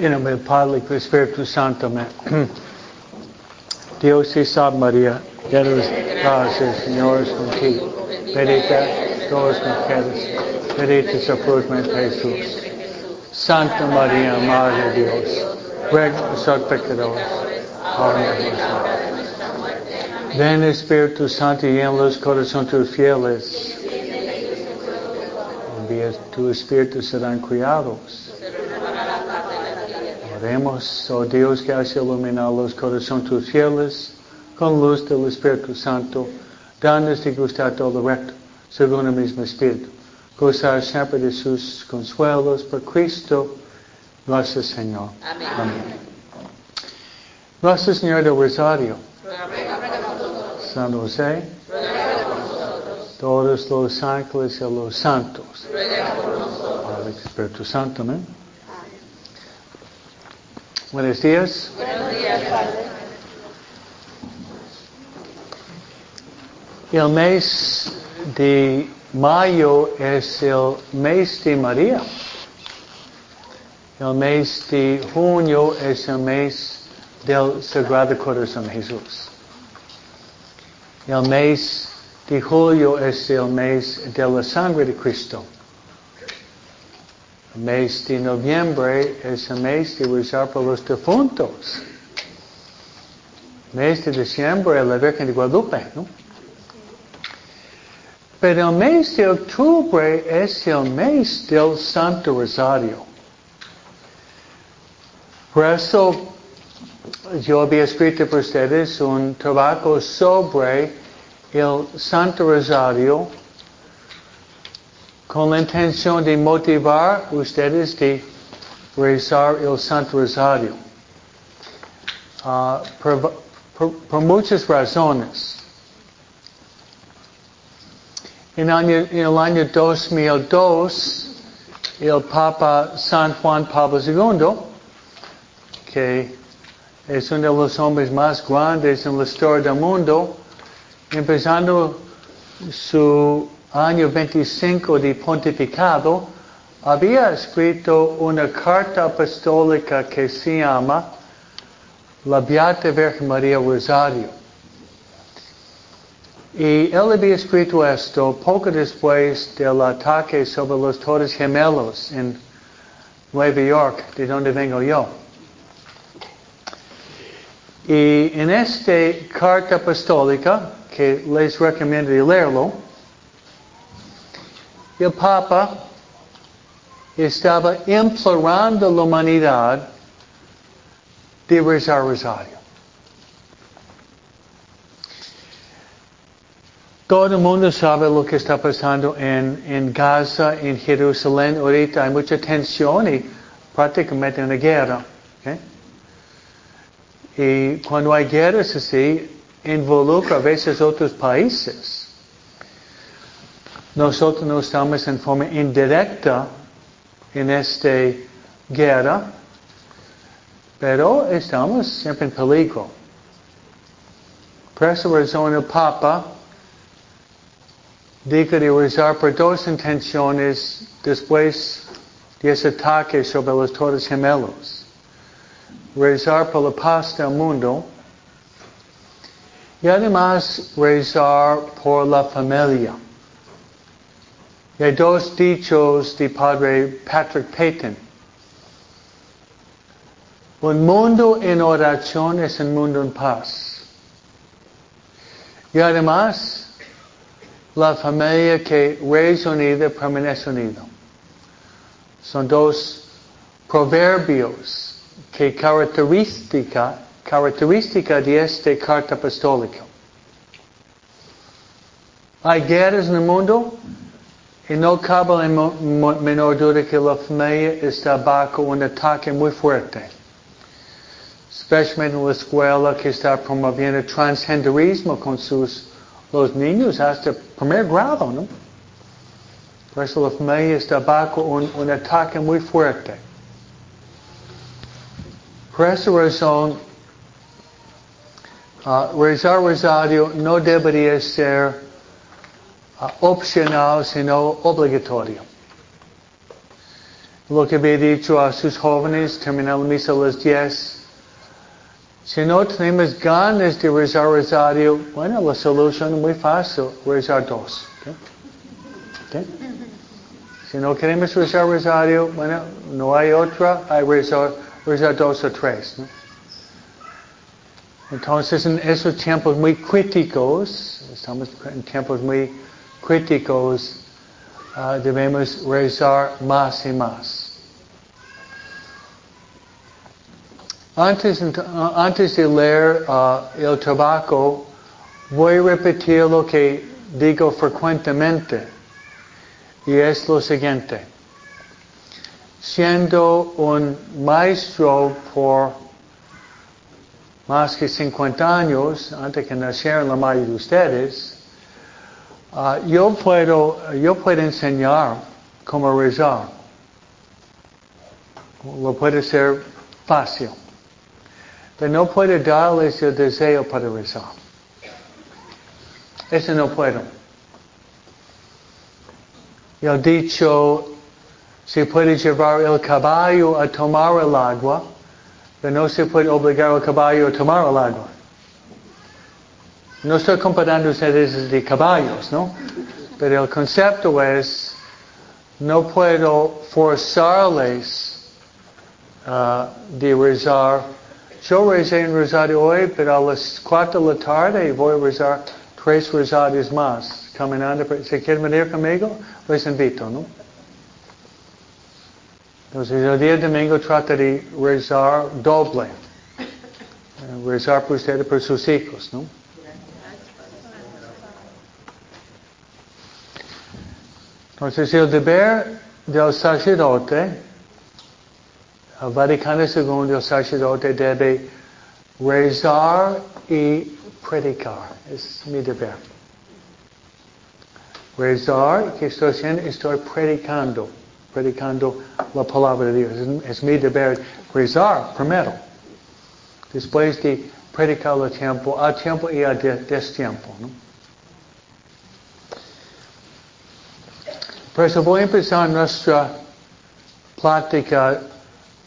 En nombre del Padre del Espíritu Santo. Amén. Dios y salve María, llena de gracia, Señor es contigo. Bendita todas las mujeres, bendito es el fruto Jesús. Santa María, Madre de Dios, ruega por nosotros pecadores, ahora y en nuestra muerte. Ven Espíritu Santo y llena los corazones tus fieles. Envía tu Espíritu serán criados. Oremos, oh Dios que has iluminado los corazones tus fieles con luz del Espíritu Santo, danos de gustar todo recto, según el mismo Espíritu. Gozar siempre de sus consuelos por Cristo, nuestro Señor. Amén. Nuestro Señor del Rosario. San José, todos los ángeles y los santos. Ruega por nosotros. Padre, Espíritu Santo, amén. Buenos días. El mes de mayo es el mes de María. El mes de junio es el mes del Sagrado Corazón de Jesús. El mes de julio es el mes de la sangre de Cristo. El mes de noviembre es el mes de rezar por los difuntos. El mes de diciembre la Virgen de Guadalupe, ¿no? Pero el mes de octubre es el mes del Santo Rosario. Por eso yo había escrito para ustedes un trabajo sobre el Santo Rosario con la intención de motivar ustedes de rezar el Santo Rosario. Ah, por, muchas razones. Año- en el año 2002, el Papa San Juan Pablo II, que es uno de los hombres más grandes en la historia del mundo, empezando su año 25 de pontificado, había escrito una carta apostólica que se llama La Beata Virgen María Rosario. Y él había escrito esto poco después del ataque sobre los Torres Gemelos en Nueva York, de donde vengo yo. Y en esta carta apostólica, que les recomiendo leerlo, el Papa estaba implorando a la humanidad de rezar rosario. Todo el mundo sabe lo que está pasando en, Gaza, en Jerusalén. Ahorita hay mucha tensión y prácticamente una guerra. Y cuando hay guerras así, involucra a veces otros países. Nosotros no estamos en forma indirecta en esta guerra, pero estamos siempre en peligro. Por esa razón el Papa dijo de rezar por dos intenciones después de ese ataque sobre los Torres Gemelos. Rezar por la paz del mundo y además rezar por la familia. Y hay dos dichos de Padre Patrick Payton. Un mundo en oración es un mundo en paz. Y además, la familia que reza unida permanece unida. Son dos proverbios que característica, característica de esta carta apostólica. Hay guerras en el mundo y no cabe la menor duda que la familia está bajo un ataque muy fuerte. Especialmente en la escuela que está promoviendo transgenderismo con sus los niños hasta primer grado, ¿no? Por eso la familia está bajo un, un ataque muy fuerte. Por esa razón, ah, rezar rosario no debería ser opcional, sino obligatorio. lo que había dicho a sus jóvenes, terminar la misa a las 10. Si no tenemos ganas de rezar rosario, bueno, la solución es muy fácil, rezar dos. Si no queremos rezar rosario, bueno, no hay otra, hay rezar, rezar dos o tres. Entonces, en esos tiempos muy críticos, estamos en tiempos muy críticos, ah, debemos rezar más y más. Antes, de leer ah, el tabaco, voy a repetir lo que digo frecuentemente. Y es lo siguiente. Siendo un maestro por más que 50 años, antes que nacieran la mayoría de ustedes, ah, yo, puedo, yo puedo enseñar cómo rezar. Lo puede ser fácil. Pero no puedo darles el deseo para rezar. Eso no puedo. El dicho, se puede llevar el caballo a tomar el agua, pero no se puede obligar al caballo a tomar el agua. No estoy comparando ustedes de caballos, ¿no? Pero el concepto es, no puedo forzarles ah, de rezar. Yo recé en rosario hoy, pero a las 4 de la tarde voy a rezar tres rosarios más. Caminando, ¿se quieren venir conmigo? Les invito, ¿no? Entonces el día domingo trata de rezar doble. Eh, Rezar por ustedes, por sus hijos, ¿no? Entonces el deber del sacerdote, el Vaticano II, el sacerdote debe rezar y predicar. Es mi deber. Rezar, que estoy haciendo? Estoy predicando, predicando la palabra de Dios. Es, mi deber rezar primero. Después de predicar el tiempo, a tiempo y a de- destiempo. ¿no? Por eso voy a empezar nuestra plática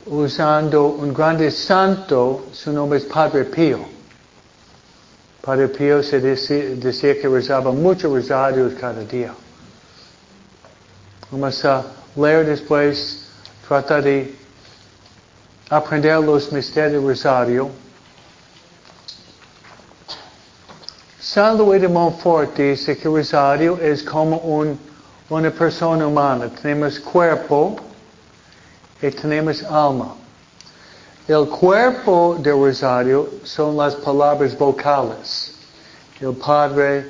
usando un grande santo, su nombre es Padre Pío. Padre Pío se decía, que rezaba muchos rosarios cada día. Vamos a leer después, tratar de aprender los misterios del rosario. San Luis de Montfort dice que el rosario es como un, una persona humana. Tenemos cuerpo y tenemos alma. El cuerpo del rosario son las palabras vocales. El Padre,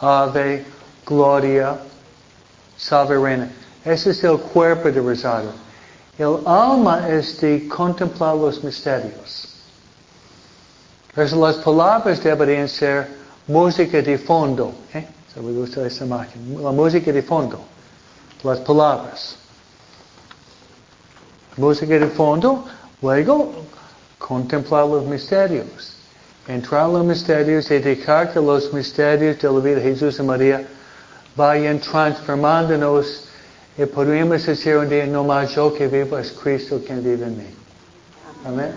Ave, Gloria, Salve. Ese es el cuerpo del rosario. El alma es de contemplar los misterios. Eso las palabras deberían ser música de fondo. ¿eh? Se me gusta esa imagen. La música de fondo. Las palabras. Música de fondo. Luego, contemplar los misterios. Entrar en los misterios y dejar que los misterios de la vida de Jesús y María vayan transformándonos y podríamos decir un día, no más yo que vivo, es Cristo quien vive en mí. Amén.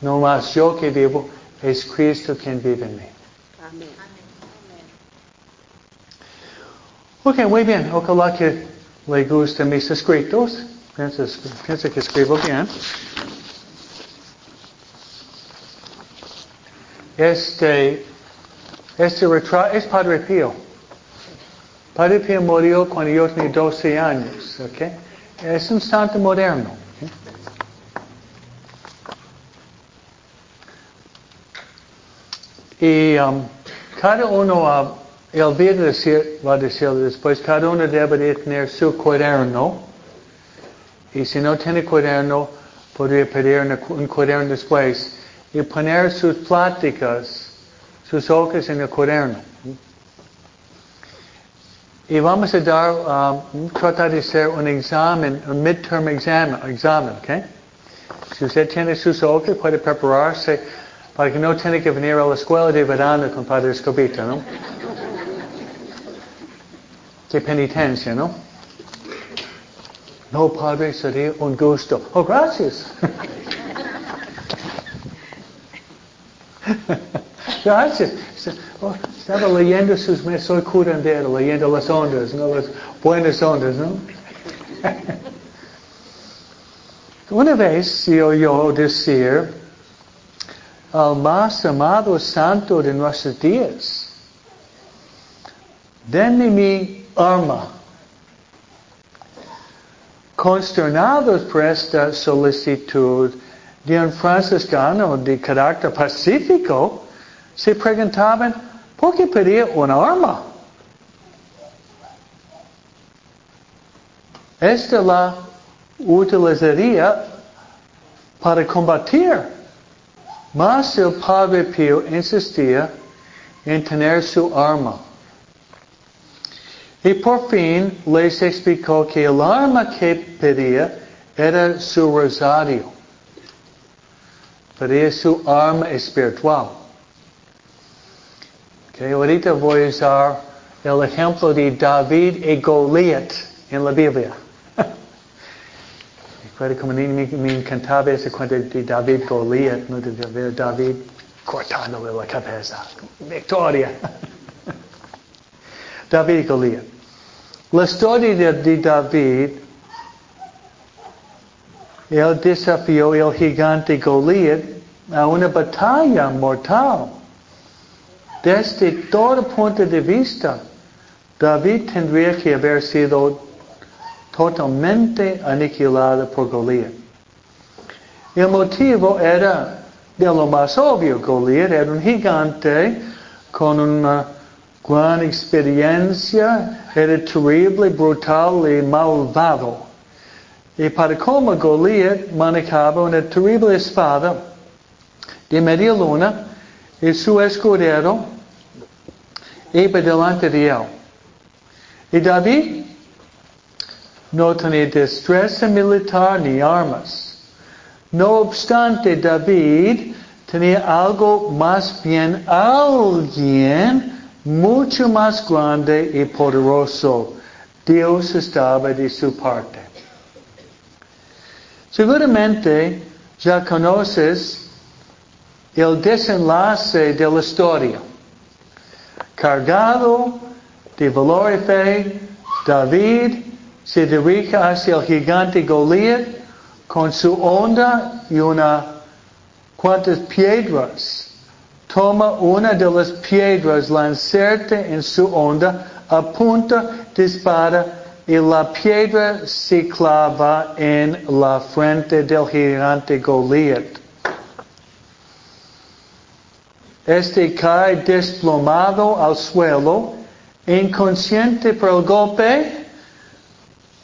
No más yo que vivo, es Cristo quien vive en mí. Amén. Ok, muy bien. Ojalá que le gusten mis escritos. Pienso, pienso que escribo bien. Este, este retrato es Padre Pío. Padre Pío murió cuando yo tenía 12 años. ok. Es un santo moderno. ok. Y um, cada uno, uh, el vida decir, va a decirlo después, cada uno debe de tener su cuaderno. Y si no tiene cuaderno, podría pedir un cuaderno después y poner sus pláticas, sus hojas en el cuaderno. Y vamos a dar, um, tratar de hacer un examen, un midterm examen, examen, ¿ok? Si usted tiene sus hojas, puede prepararse para que no tenga que venir a la escuela de verano con Padre Escobita, ¿no? Qué penitencia, ¿no? No, padre, sería un gusto. Oh, gracias. gracias. Oh, estaba leyendo sus soy curandero, leyendo las ondas, no las buenas ondas, ¿no? Una vez se oyó decir al más amado santo de nuestros días, denme mi arma. Consternados por esta solicitud de un franciscano de carácter pacífico, se preguntaban, ¿por qué pedía una arma? Esta la utilizaría para combatir. Mas el Padre Pío insistía en tener su arma. Y por fin les explicó que el arma que pedía era su rosario. Pedía su arma espiritual. Okay, ahorita voy a usar el ejemplo de David y Goliat en la Biblia. Recuerdo como me, me encantaba ese cuento de David Goliat, ¿no? de David cortándole la cabeza. Victoria. David y Goliat. La historia de, David, él desafió el gigante Goliat a una batalla mortal. Desde todo punto de vista, David tendría que haber sido totalmente aniquilado por Goliat. El motivo era de lo más obvio. Goliat era un gigante con una gran experiencia, era terrible, brutal y malvado. Y para como Goliat manejaba una terrible espada de media luna y su escudero iba delante de él. Y David no tenía destreza militar ni armas. No obstante, David tenía algo más bien, alguien mucho más grande y poderoso. Dios estaba de su parte. Seguramente ya conoces el desenlace de la historia. Cargado de valor y fe, David se dirige hacia el gigante Goliat con su onda y una cuantas piedras. Toma una de las piedras, la inserta en su onda, apunta, dispara y la piedra se clava en la frente del gigante Goliat. Este cae desplomado al suelo, inconsciente por el golpe,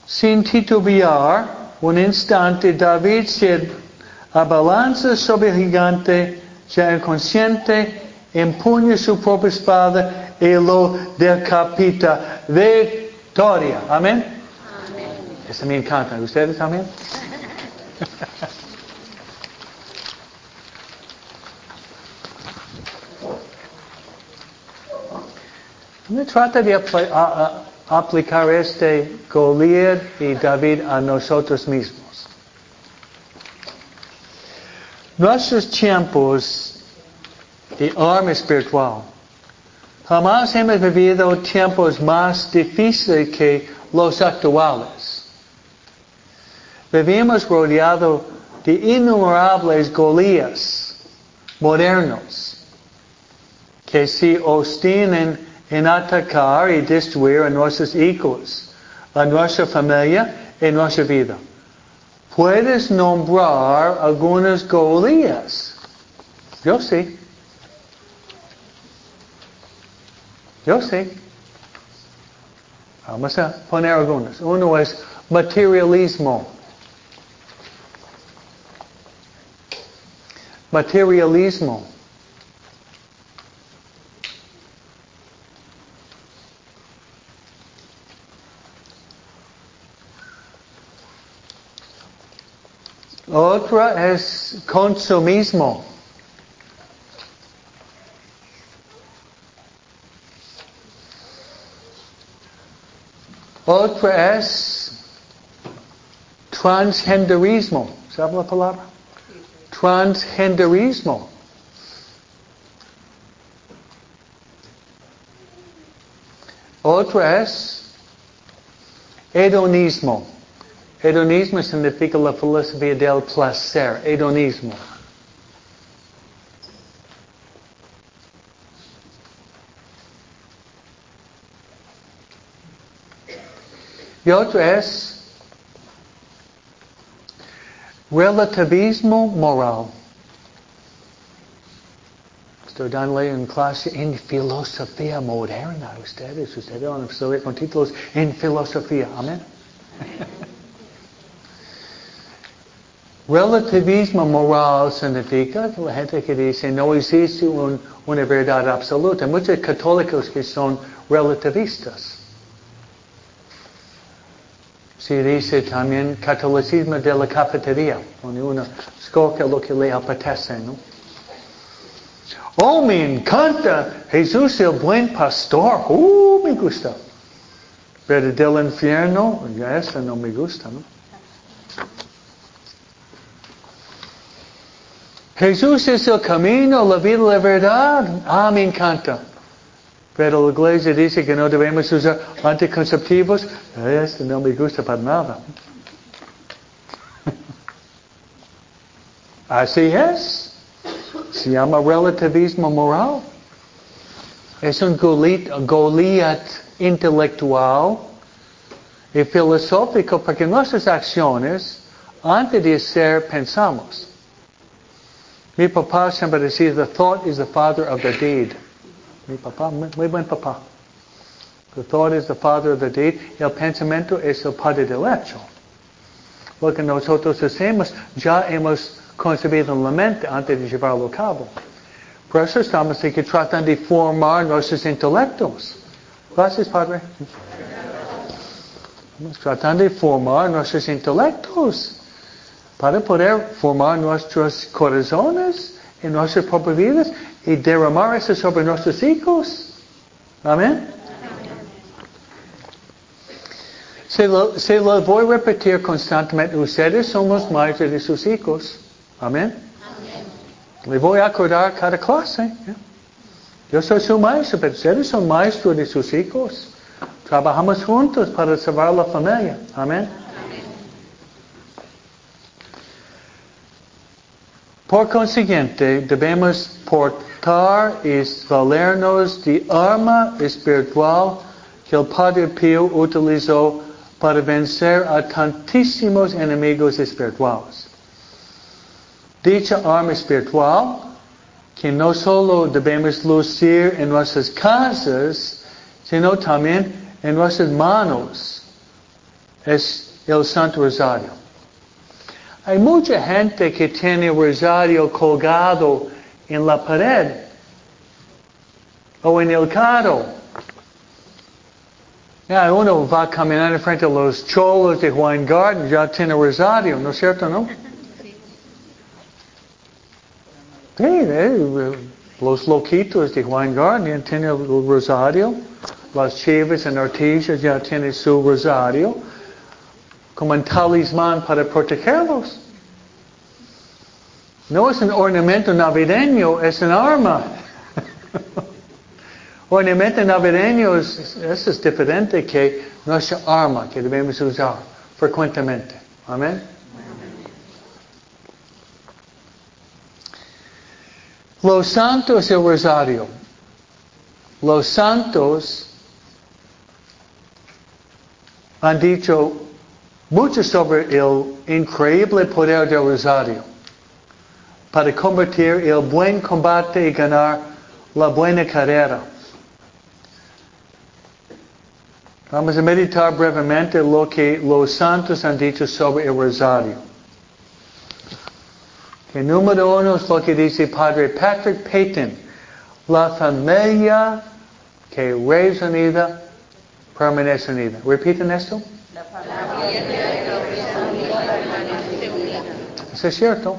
sin titubear, un instante David se abalanza sobre el gigante, ya inconsciente, empuña su propia espada y lo decapita. Victoria. Amén. Amén. Eso me encanta. ¿Ustedes también? Me trata de apl a, a, aplicar este Goliat y David a nosotros mismos. Nuestros tiempos de arma espiritual. Jamás hemos vivido tiempos más difíciles que los actuales. Vivimos rodeados de innumerables Golías modernos que se obstinan en atacar y destruir a nuestros hijos, a nuestra familia y nuestra vida. Puedes nombrar algunos Golías. Yo sí. Yo sí. Vamos a poner algunos. Uno es materialismo. Materialismo. Otra es consumismo. Otra es transgenderismo. ¿Sabe la palabra? Transgenderismo. Otro es hedonismo. Hedonismo significa la filosofía del placer. Hedonismo. Y otro es relativismo moral. Estoy dándole en clase en filosofía moderna a ustedes. Ustedes van a con títulos en filosofía. Amén. Relativismo moral significa la gente que dice no existe un- una verdad absoluta. Muchos católicos que son relativistas. Se dice también catolicismo de la cafetería, donde uno escoge lo que le apetece, ¿no? Oh, me encanta Jesús el buen pastor. Uh, me gusta. Pero del infierno, ya esa no me gusta, ¿no? Jesús es el camino, la vida, la verdad. Ah, me encanta. Pero la iglesia dice que no debemos usar anticonceptivos. Esto no me gusta para nada. Así es. Se llama relativismo moral. Es un Goliat, intelectual y filosófico porque nuestras acciones, antes de hacer, pensamos. Mi papá siempre decía, the thought is the father of the deed. Mi papá, muy, buen papá. The thought is the father of the deed. El pensamiento es el padre del hecho. Lo que nosotros hacemos, ya hemos concebido en la mente antes de llevarlo a cabo. Por eso estamos aquí tratando de formar nuestros intelectos. Gracias, Padre. Estamos tratando de formar nuestros intelectos para poder formar nuestros corazones y nuestras propias vidas y derramar eso sobre nuestros hijos. Amén. Se lo, se lo voy a repetir constantemente. Ustedes son los maestros de sus hijos. Amén. Le voy a acordar cada clase. ¿eh? Yo soy su maestro, pero ustedes son maestros de sus hijos. Trabajamos juntos para salvar la familia. Amén. Por consiguiente, debemos portar y valernos de arma espiritual que el Padre Pío utilizó para vencer a tantísimos enemigos espirituales. Dicha arma espiritual, que no solo debemos lucir en nuestras casas, sino también en nuestras manos, es el Santo Rosario. Hay mucha gente que tiene el rosario colgado en la pared o en el carro. Ya uno va caminando frente a los cholos de Juan Garden, ya tiene rosario, ¿no es cierto, no? Sí, eh, los loquitos de Juan Garden ya tienen el rosario. Las chivas en Artesia ya tienen su rosario como un talismán para protegerlos. No es un ornamento navideño, es un arma. ornamento navideño es, es, diferente que nuestra arma que debemos usar frecuentemente. Amén. Los santos el rosario. Los santos han dicho mucho sobre el increíble poder del rosario para convertir el buen combate y ganar la buena carrera. Vamos a meditar brevemente lo que los santos han dicho sobre el rosario. Que número uno es lo que dice Padre Patrick Payton. La familia que reza unida permanece unida. ¿Repiten esto? Eso es cierto.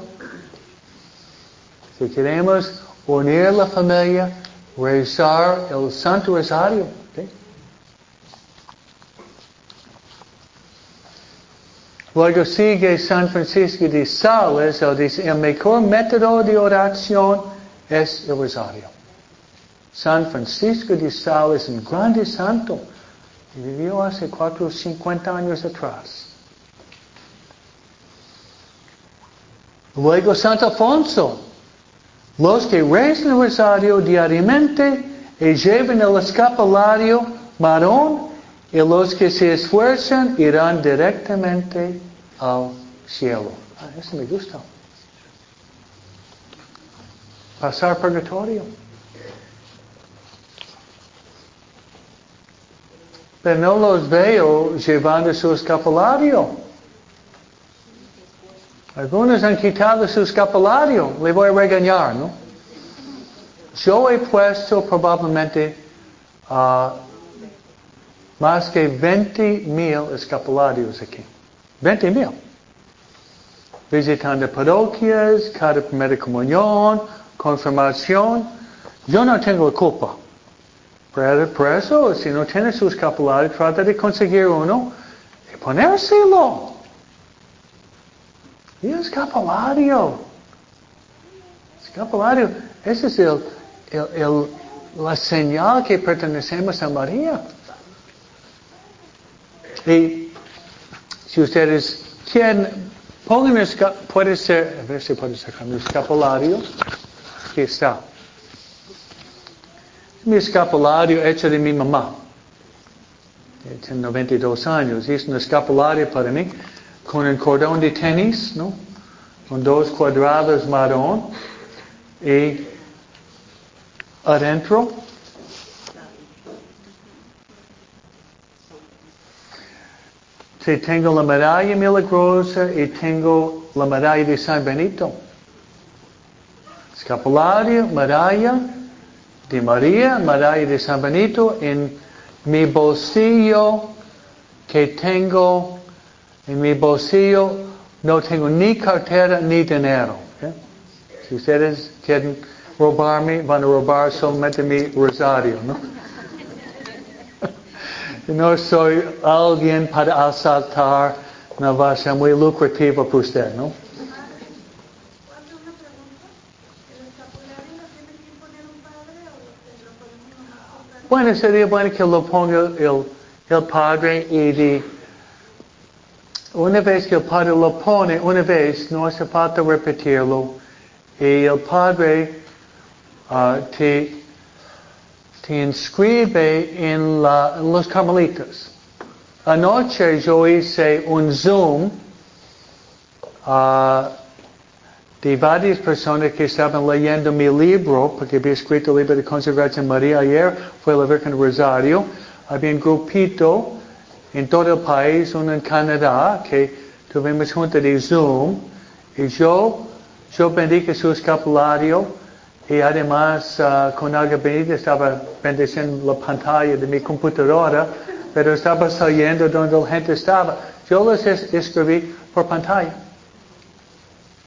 Si queremos unir la familia, rezar el Santo Rosario. ¿sí? Luego sigue San Francisco de Sales, él dice, el mejor método de oración es el rosario. San Francisco de Sales, un grande santo, vivió hace 450 años atrás. Luego Santo Alfonso, los que rezan el rosario diariamente y llevan el escapulario marrón y los que se esfuerzan irán directamente al cielo. Ah, eso me gusta. Pasar purgatorio. Pero no los veo llevando su escapulario. Algunos han quitado su escapulario. Le voy a regañar, ¿no? Yo he puesto probablemente uh, más que 20 mil escapularios aquí. 20 mil. Visitando parroquias, cada primera comunión, confirmación. Yo no tengo culpa. Por eso, si no tiene su escapulario, trata de conseguir uno y ponérselo. Y escapulario. Escapulario. Ese es el, el, el, la señal que pertenecemos a María. Y si ustedes quieren, pongan puede ser, a ver si puede sacar mi escapulario. Aquí está. Mi escapulario hecho de mi mamá. Tiene 92 años. Es un escapulario para mí con un cordón de tenis, ¿no? Con dos cuadrados marrón y adentro Si tengo la medalla milagrosa y tengo la medalla de San Benito. Escapulario, medalla de María, medalla de San Benito en mi bolsillo que tengo, en mi bolsillo no tengo ni cartera ni dinero. Si ustedes quieren robarme, van a robar solamente mi rosario, ¿no? no soy alguien para asaltar, no va a ser muy lucrativo para usted, ¿no? Bueno, sería bueno que lo ponga el, el padre y de, una vez que el padre lo pone, una vez, no hace falta repetirlo, y el padre uh, te te inscribe en, la, en, los carmelitas. Anoche yo hice un Zoom uh, de varias personas que estaban leyendo mi libro, porque había escrito el libro de consagración María ayer, fue la Virgen Rosario. Había un grupito en todo el país, uno en Canadá, que tuvimos junto de Zoom, y yo, yo bendije su escapulario, y además uh, con algo bendita estaba bendiciendo la pantalla de mi computadora, pero estaba saliendo donde la gente estaba. Yo los escribí por pantalla.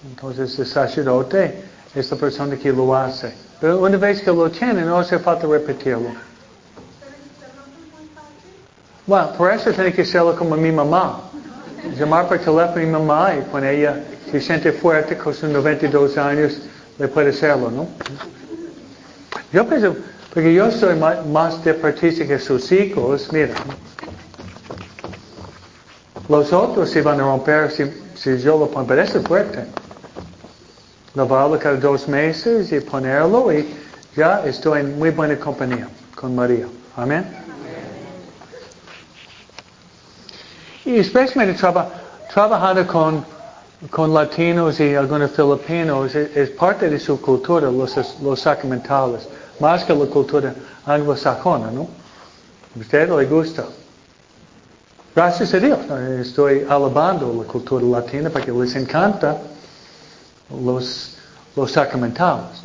Entonces el sacerdote es la persona que lo hace. Pero una vez que lo tiene, no hace falta repetirlo. Bueno, por eso tiene que hacerlo como mi mamá. Llamar por teléfono a mi mamá y cuando ella se siente fuerte con sus 92 años, le puede hacerlo, ¿no? Yo pienso, porque yo soy más, deportista que sus hijos, mira. Los otros se van a romper si, si yo lo pongo, pero eso es fuerte. Lavarlo cada dos meses y ponerlo y ya estoy en muy buena compañía con María. Amén. Y especialmente traba, trabajando con con latinos y algunos filipinos es, es, parte de su cultura, los, los sacramentales, más que la cultura anglosajona, ¿no? A usted le gusta. Gracias a Dios, estoy alabando la cultura latina porque les encanta los, sacramentales.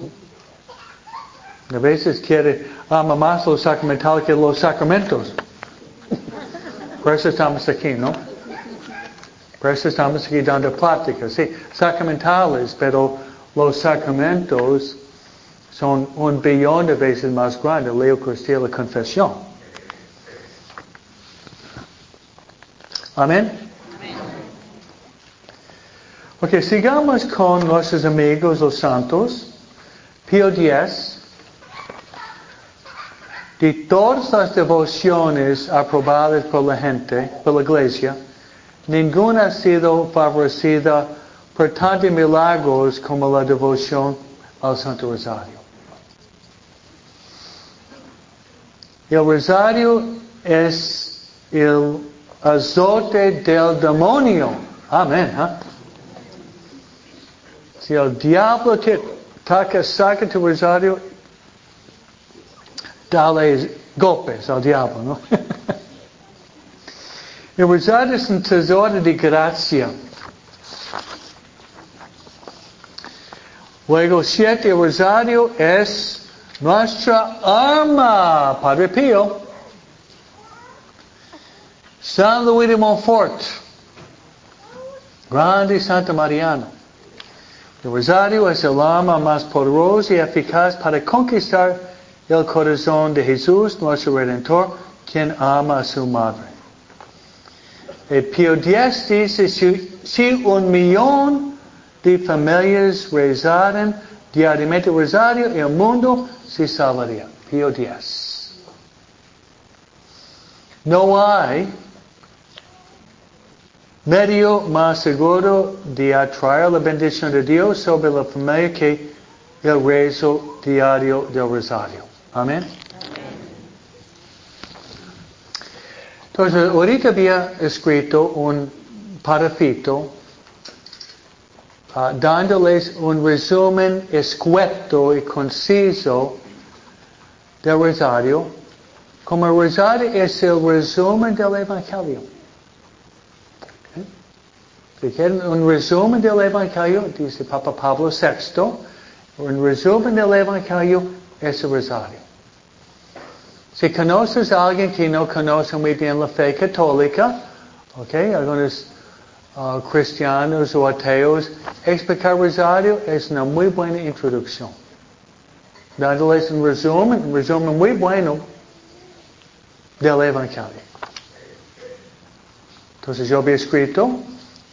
A veces quiere, ama más los sacramentales que los sacramentos. Por eso estamos aquí, ¿no? Por eso estamos aquí dando pláticas, sí, sacramentales, pero los sacramentos son un billón de veces más grande, la Eucaristía y la confesión. Amén. Ok, sigamos con nuestros amigos los santos. Pío X. De todas las devociones aprobadas por la gente, por la iglesia, ninguna ha sido favorecida por tantos milagros como la devoción al Santo Rosario. El rosario es el azote del demonio. Amén. ¿ah? Si el diablo te ataca, saca tu rosario, dale golpes al diablo, ¿no? el rosario es un tesoro de gracia. Luego, siete, el rosario es nuestra arma, Padre Pío. San Luis de Montfort, grande Santa Mariana. El rosario es el arma más poderosa y eficaz para conquistar el corazón de Jesús, nuestro Redentor, quien ama a su madre. El Pío X dice, si, si un de familias rezaran diariamente el rosario, el mundo se salvaría. Pío X. No hay medio más seguro de atraer la bendición de Dios sobre la familia que el rezo diario del rosario. Amén. Entonces, ahorita había escrito un parafito uh, dándoles un resumen escueto y conciso del rosario, como el rosario es el resumen del Evangelio. Un resumen del Evangelio, dice Papa Pablo VI, un resumen del Evangelio es el rosario. Si conoces a alguien que no conoce muy bien la fe católica, ok, algunos uh, cristianos o ateos, explicar rosario es una muy buena introducción. Dándoles un resumen, un resumen muy bueno del Evangelio. Entonces yo había escrito,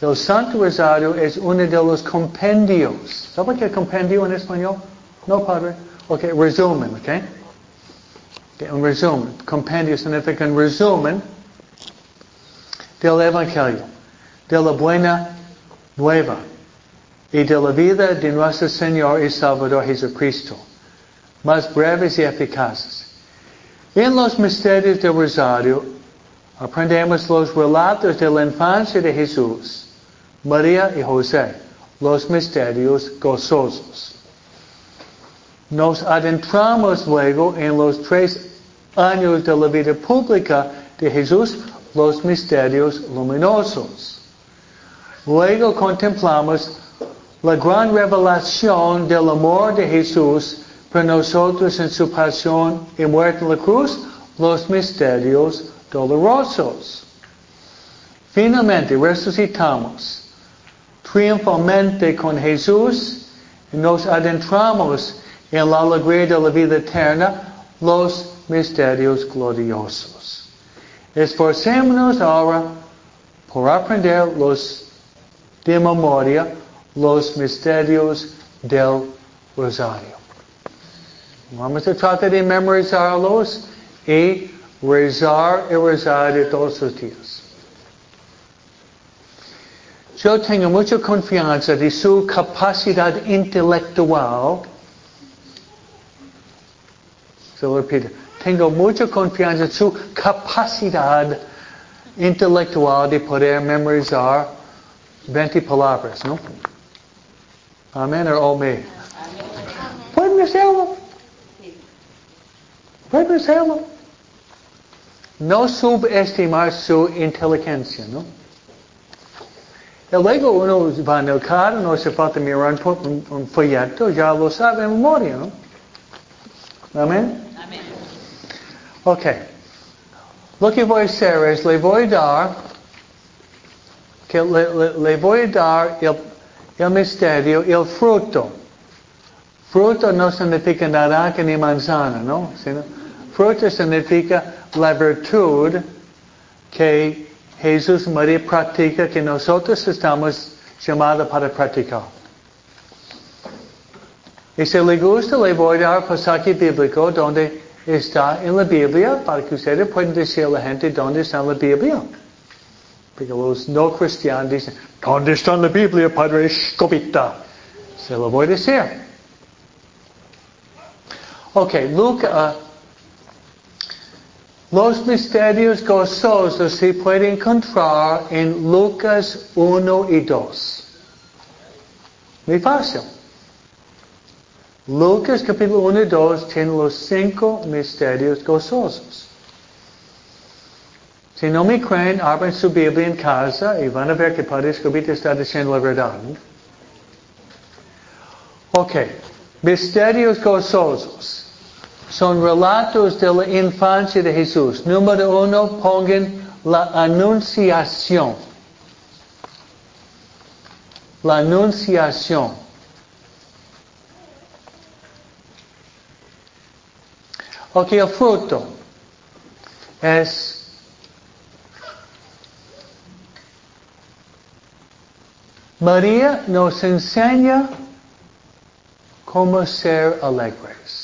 el Santo Rosario es uno de los compendios. ¿Sabe qué compendio en español? No, padre. Ok, resumen, ok. okay un resumen. Compendio significa un resumen del Evangelio, de la buena nueva y de la vida de nuestro Señor y Salvador Jesucristo, más breves y eficaces. En los misterios del Rosario aprendemos los relatos de la infancia de Jesús, María y José, los misterios gozosos. Nos adentramos luego en los tres años de la vida pública de Jesús, los misterios luminosos. Luego contemplamos la gran revelación del amor de Jesús por nosotros en su pasión y muerte en la cruz, los misterios dolorosos. Finalmente resucitamos triunfalmente con Jesús nos adentramos en la alegría de la vida eterna, los misterios gloriosos. Esforcémonos ahora por aprender los de memoria los misterios del rosario. Vamos a tratar de memorizarlos y rezar y rezar todos los días. Yo tengo mucha confianza de su capacidad intelectual. Se lo repito. Tengo mucha confianza en su capacidad intelectual de poder memorizar 20 palabras, ¿no? Amén o oh, amén. ¿Pueden hacerlo? ¿Pueden hacerlo? No subestimar su inteligencia, ¿no? Luego uno va en el carro, no hace falta mirar un, un folleto, ya lo sabe en memoria, ¿no? Amén. Amén. Ok. Lo que voy a hacer es, le voy a dar, que le, le- le voy a dar el, el misterio, el fruto. Fruto no significa naranja ni manzana, ¿no? Sino, fruto significa la virtud que Jesús María practica, que nosotros estamos llamada para practicar. Y si le gusta, le voy a dar pasaje bíblico donde está en la Biblia para que ustedes puedan decir a la gente dónde está en la Biblia. Porque los no cristianos dicen, ¿dónde está la Biblia, Padre Escobita? Se lo voy a decir. Ok, Luca, los misterios gozosos se pueden encontrar en Lucas 1 y 2. Muy fácil. Lucas capítulo 1 y 2 tiene los cinco misterios gozosos. Si no me creen, abren su Biblia en casa y van a ver que Padre Escobita está diciendo la verdad. Ok, misterios gozosos. Son relatos de la infancia de Jesús. Número uno, pongan la anunciación. La anunciación. Ok, el fruto es María nos enseña cómo ser alegres.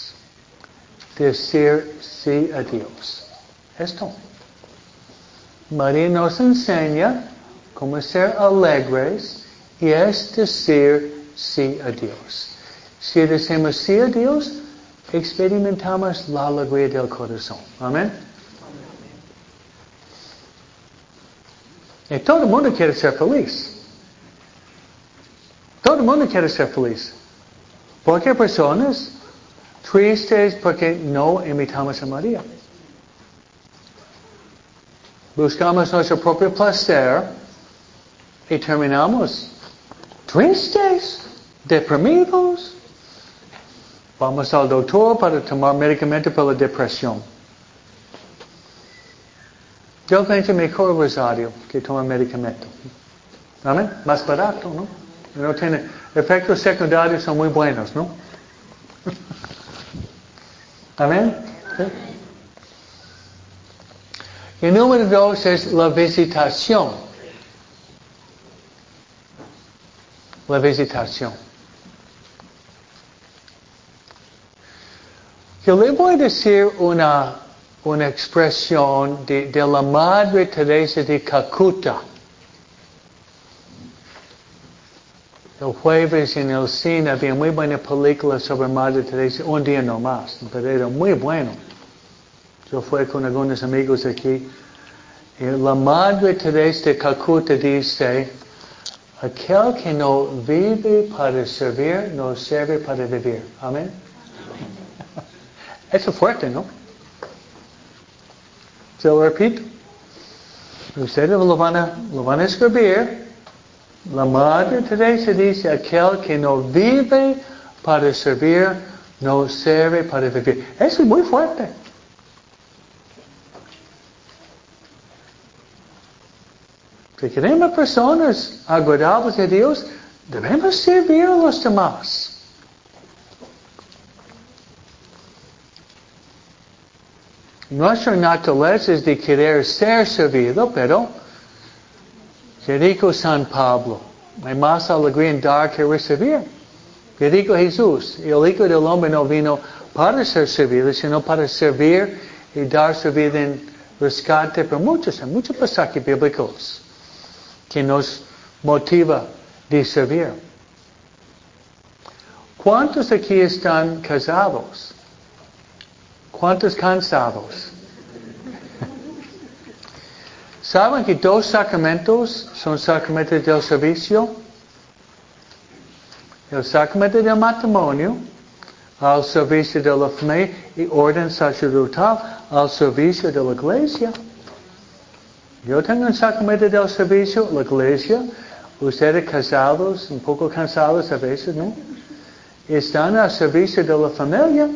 Decir sí a Dios. Esto. María nos enseña cómo ser alegres y es decir sí a Dios. Si decimos sí a Dios, experimentamos la alegría del corazón. Amén. Y todo el mundo quiere ser feliz. Todo el mundo quiere ser feliz. Porque hay personas tristes porque no imitamos a María. Buscamos nuestro propio placer y terminamos tristes, deprimidos. Vamos al doctor para tomar medicamento para la depresión. Yo pienso mejor rosario que tomar medicamento. Amén. Más barato, ¿no? No tiene efectos secundarios son muy buenos, ¿no? Amén. Y número dos es la visitación. La visitación. Yo le voy a decir una, una expresión de, de la Madre Teresa de Calcuta. El jueves en el cine había muy buena película sobre Madre Teresa, un día no más, pero era muy bueno. Yo fui con algunos amigos aquí. Y la Madre Teresa de Calcuta dice, aquel que no vive para servir, no sirve para vivir. Amén. Eso es fuerte, ¿no? Se lo repito. Ustedes lo van a, lo van a escribir. La Madre Teresa dice, aquel que no vive para servir, no sirve para vivir. Eso es muy fuerte. Si queremos personas agradables a Dios, debemos servir a los demás. Nuestra naturaleza es de querer ser servido, pero que dijo San Pablo, hay más alegría en dar que recibir. Que dijo Jesús, el Hijo del Hombre no vino para ser servido, sino para servir y dar su vida en rescate por muchos, en muchos pasajes bíblicos que nos motiva de servir. ¿Cuántos aquí están casados? ¿Cuántos cansados? ¿Saben que dos sacramentos son sacramentos del servicio? El sacramento del matrimonio al servicio de la familia y orden sacerdotal al servicio de la iglesia. Yo tengo un sacramento del servicio, la iglesia, ustedes casados, un poco cansados a veces, ¿no? Están al servicio de la familia.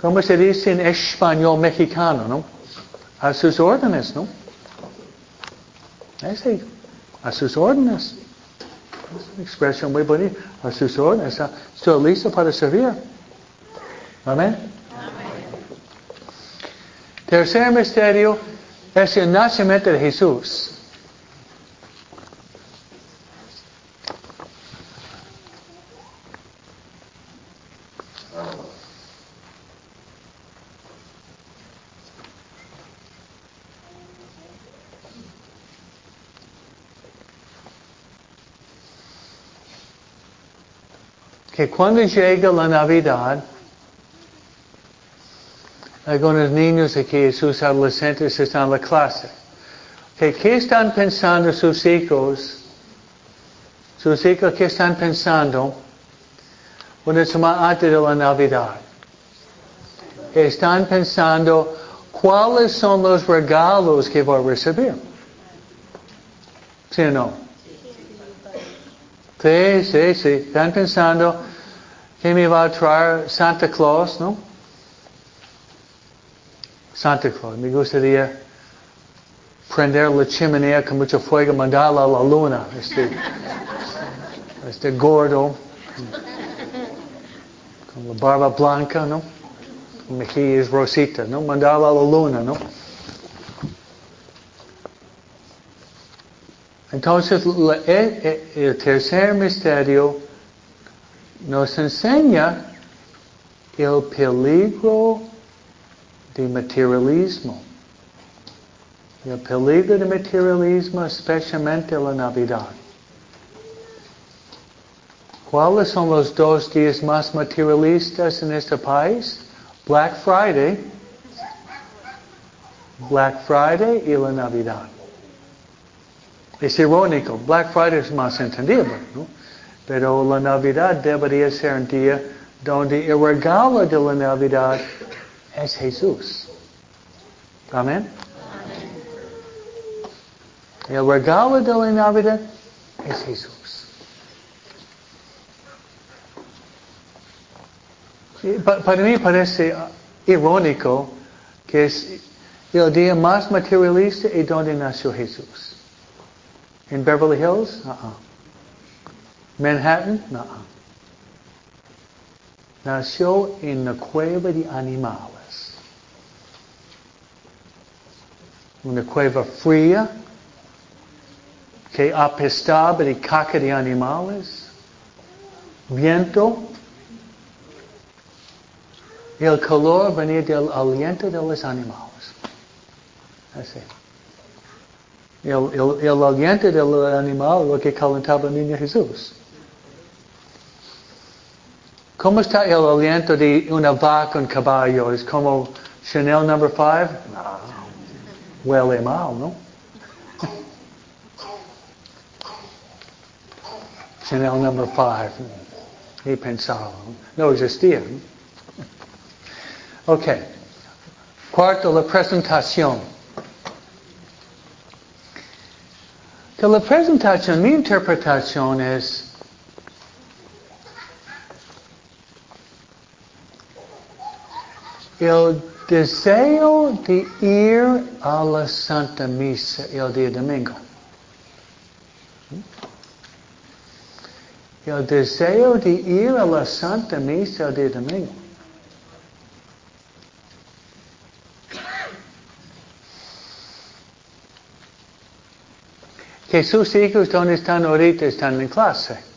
¿Cómo se dice en español mexicano, no? A sus órdenes, ¿no? Ese, a sus órdenes. Es una expresión muy bonita. A sus órdenes. Estoy listo para servir. Amén. Tercer misterio es el nacimiento de Jesús. Que cuando llega la Navidad, algunos niños aquí, sus adolescentes están en la clase. ¿Qué están pensando sus hijos? Sus hijos, ¿qué están pensando una semana antes de la Navidad? Están pensando cuáles son los regalos que voy a recibir. ¿Sí o no? Sí, sí, sí. Están pensando que me va a traer Santa Claus, ¿no? Santa Claus. Me gustaría prender la chimenea con mucho fuego, mandarla a la luna. Este, este gordo, con la barba blanca, ¿no? Mejillas rosita, ¿no? Mandarla a la luna, ¿no? Entonces, el tercer misterio nos enseña el peligro de materialismo. El peligro de materialismo, especialmente la Navidad. ¿Cuáles son los dos días más materialistas en este país? Black Friday, Black Friday y la Navidad. Es irónico, Black Friday es más entendible, ¿no? Pero la Navidad debería ser un día donde el regalo de la Navidad es Jesús. Amén. El regalo de la Navidad es Jesús. Para mí parece irónico que es el día más materialista y donde nació Jesús. En Beverly Hills? Uh-uh. Manhattan? Uh-uh. Nació en la cueva de animales. Una cueva fría que apestaba de caca de animales, viento. El calor venía del aliento de los animales. Así. El, el, el aliento del animal lo que calentaba el niño Jesús. ¿Cómo está el aliento de una vaca, un caballo? ¿Es como Chanel number 5? No. Huele mal, ¿no? Chanel number 5. He pensaba. No existía. Ok. Cuarto, la presentación. Que la presentación, mi interpretación es el deseo de ir a la Santa Misa el día domingo. El deseo de ir a la Santa Misa el día domingo. que sus hijos donde están ahorita están en clase.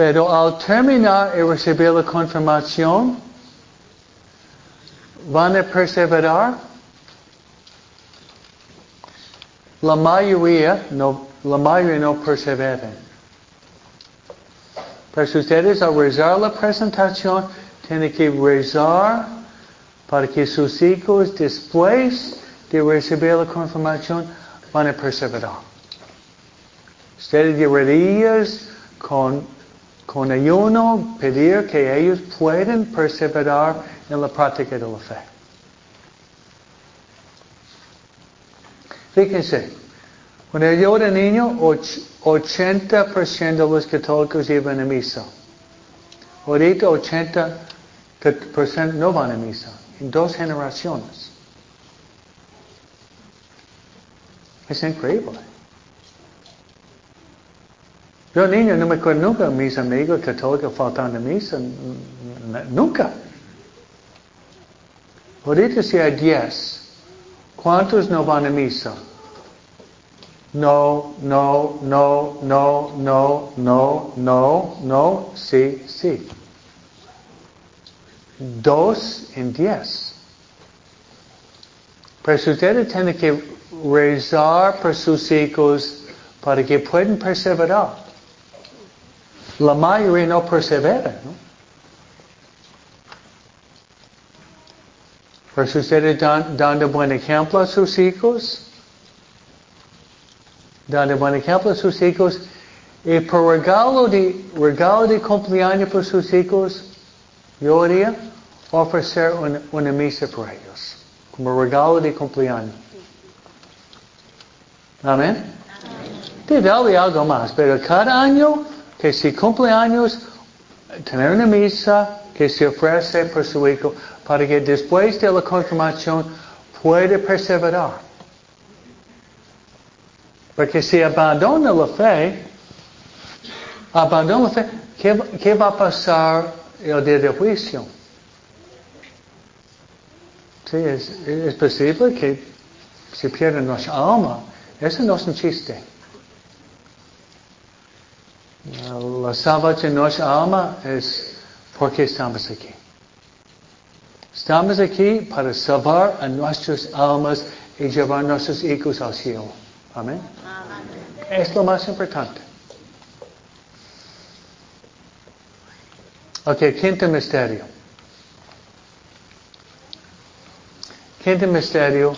Pero al terminar y recibir la confirmación, van a perseverar. La mayoría no, la mayoría no perseveran. Pero ustedes al rezar la presentación tienen que rezar para que sus hijos después de recibir la confirmación van a perseverar. Ustedes deberían con, con ayuno pedir que ellos puedan perseverar en la práctica de la fe. Fíjense, cuando yo era niño, 80% de los católicos iban a misa. Ahorita 80% no van a misa, en dos generaciones. Es increíble. Yo niño no me acuerdo nunca mis amigos católicos faltando a misa. Nunca. Ahorita si hay 10, ¿cuántos no van a misa? No, no, no, no, no, no, no, no, sí, sí. Dos en diez. Pero ustedes tienen que rezar por sus hijos para que puedan perseverar. La mayoría no persevera, ¿no? Pues ustedes dan, dando buen ejemplo a sus hijos, dando buen ejemplo a sus hijos, y por regalo de, regalo de cumpleaños para sus hijos, yo haría ofrecer una, una misa para ellos, como regalo de cumpleaños. Amén. Te dale algo más, pero cada año que si cumpleaños, tener una misa que se ofrece por su hijo para que después de la confirmación pueda perseverar. Porque si abandona la fe, abandona la fe, ¿qué, va a pasar el día del juicio? Sí, es, es posible que se pierda nuestra alma. Eso no es un chiste. La salvación de nuestra alma es porque estamos aquí. Estamos aquí para salvar a nuestras almas y llevar a nuestros hijos al cielo. Amén. Es lo más importante. Ok, quinto misterio. Quinto misterio.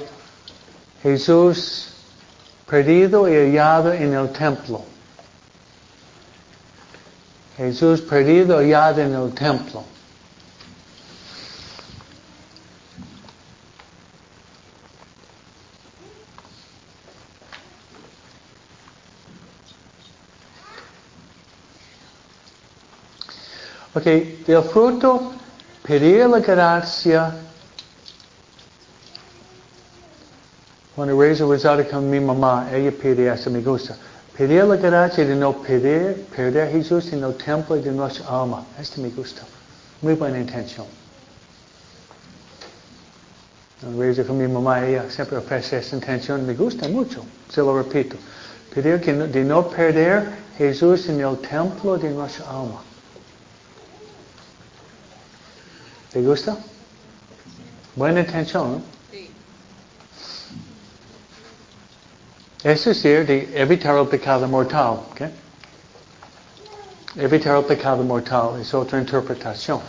Jesús perdido y hallado en el templo. Jesús perdido y hallado en el templo. Ok, del fruto, pedir la gracia. Cuando rezo rezar con mi mamá, ella pide eso, me gusta. Pedir la gracia de no perder, perder a Jesús en el templo de nuestra alma. Esto me gusta. Muy buena intención. Rezo con mi mamá, siempre ofrece esa intención. Me gusta mucho. Se lo repito. Pedir que no, de no perder Jesús en el templo de nuestra alma. ¿Te gusta? Buena intención, ¿no? Es decir, de evitar el pecado mortal. ¿ok? Evitar el pecado mortal es otra interpretación.